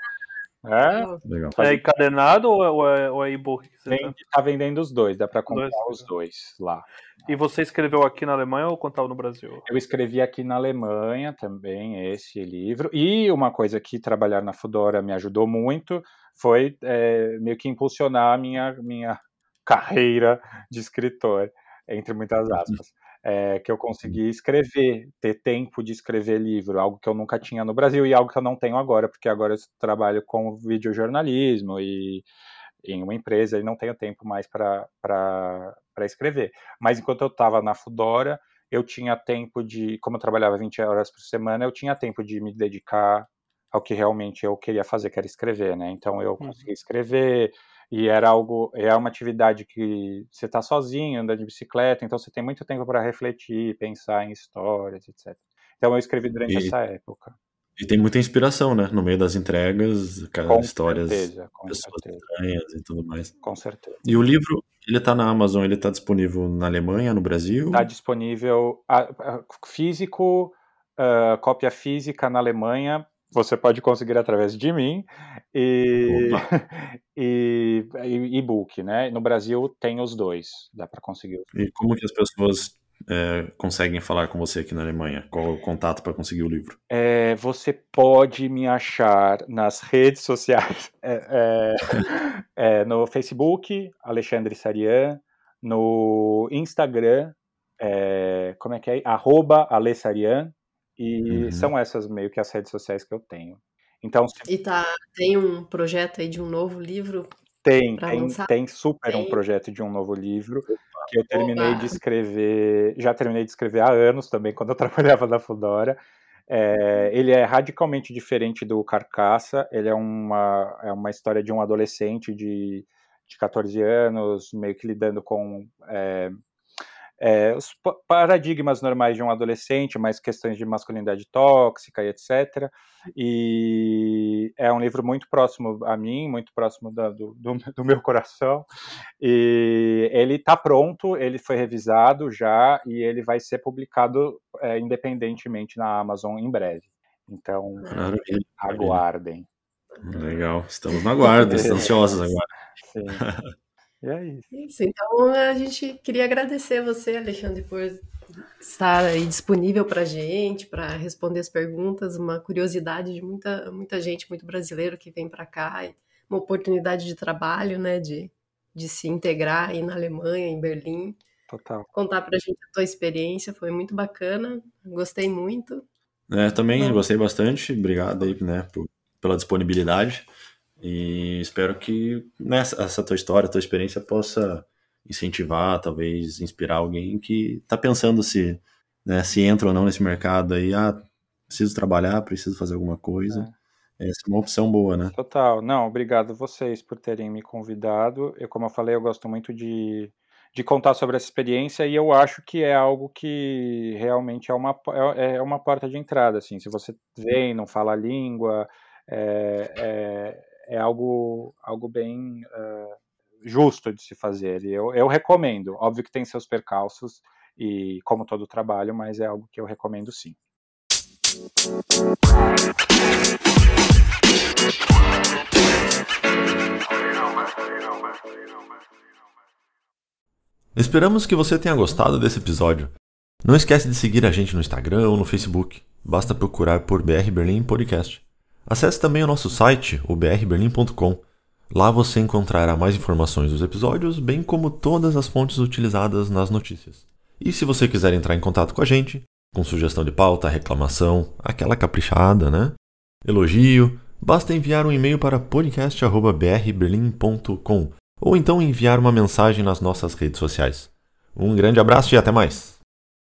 É, Legal. é encadenado ou é, ou é e-book? Tá? tá vendendo os dois, dá para comprar dois. os dois lá. E você escreveu aqui na Alemanha ou contava no Brasil? Eu escrevi aqui na Alemanha também esse livro. E uma coisa que trabalhar na Fudora me ajudou muito foi é, meio que impulsionar a minha, minha carreira de escritor, entre muitas aspas é, que eu consegui escrever, ter tempo de escrever livro, algo que eu nunca tinha no Brasil e algo que eu não tenho agora, porque agora eu trabalho com videojornalismo e em uma empresa e não tenho tempo mais para escrever. Mas enquanto eu estava na Fudora, eu tinha tempo de, como eu trabalhava 20 horas por semana, eu tinha tempo de me dedicar ao que realmente eu queria fazer, que era escrever, né? Então eu uhum. consegui escrever, e era algo, é uma atividade que você está sozinho, anda de bicicleta, então você tem muito tempo para refletir, pensar em histórias, etc. Então eu escrevi durante e, essa época. E tem muita inspiração, né? No meio das entregas, com histórias, certeza, pessoas certeza. estranhas e tudo mais. Com certeza. E o livro, ele está na Amazon, ele está disponível na Alemanha, no Brasil? Está disponível a, a, físico, uh, cópia física na Alemanha, você pode conseguir através de mim e e e-book, né? No Brasil tem os dois, dá para conseguir. E como que as pessoas é, conseguem falar com você aqui na Alemanha? Qual o contato para conseguir o livro? É, você pode me achar nas redes sociais, é, é, é no Facebook, Alexandre Sarian, no Instagram, é, como é que é? Arroba Alessarian, e uhum. são essas meio que as redes sociais que eu tenho. Então, se... E tá, tem um projeto aí de um novo livro? Tem, tem, tem super tem. um projeto de um novo livro que eu terminei Opa. de escrever, já terminei de escrever há anos também, quando eu trabalhava na Fudora. É, ele é radicalmente diferente do Carcaça, ele é uma, é uma história de um adolescente de, de 14 anos, meio que lidando com é, é, os paradigmas normais de um adolescente, mais questões de masculinidade tóxica e etc. E é um livro muito próximo a mim, muito próximo da, do, do, do, meu coração. E ele está pronto, ele foi revisado já e ele vai ser publicado é, independentemente na Amazon em breve. Então, maravilha, aguardem. Legal, estamos na guarda, estamos ansiosos agora. Sim. E é isso. Isso, então a gente queria agradecer você, Alexandre, por estar aí disponível para a gente, para responder as perguntas, uma curiosidade de muita, muita gente, muito brasileiro que vem para cá, uma oportunidade de trabalho, né, de, de se integrar aí na Alemanha, em Berlim. Total. Contar para a gente a tua experiência, foi muito bacana, gostei muito. É, também gostei bastante, obrigado aí, né, por, pela disponibilidade. E espero que nessa essa tua história, tua experiência possa incentivar, talvez inspirar alguém que está pensando se, né, se entra ou não nesse mercado aí, ah, preciso trabalhar, preciso fazer alguma coisa. É. Essa é uma opção boa, né? Total. Não, obrigado vocês por terem me convidado. Eu, como eu falei, eu gosto muito de, de contar sobre essa experiência e eu acho que é algo que realmente é uma, é, é uma porta de entrada, assim. Se você vem, não fala a língua, é, é é algo, algo bem uh, justo de se fazer. E eu, eu recomendo. Óbvio que tem seus percalços, e como todo trabalho, mas é algo que eu recomendo sim. Esperamos que você tenha gostado desse episódio. Não esquece de seguir a gente no Instagram ou no Facebook. Basta procurar por BR Berlim Podcast. Acesse também o nosso site, o brberlim.com. Lá você encontrará mais informações dos episódios, bem como todas as fontes utilizadas nas notícias. E se você quiser entrar em contato com a gente, com sugestão de pauta, reclamação, aquela caprichada, né? Elogio, basta enviar um e-mail para podcast.brberlim.com ou então enviar uma mensagem nas nossas redes sociais. Um grande abraço e até mais!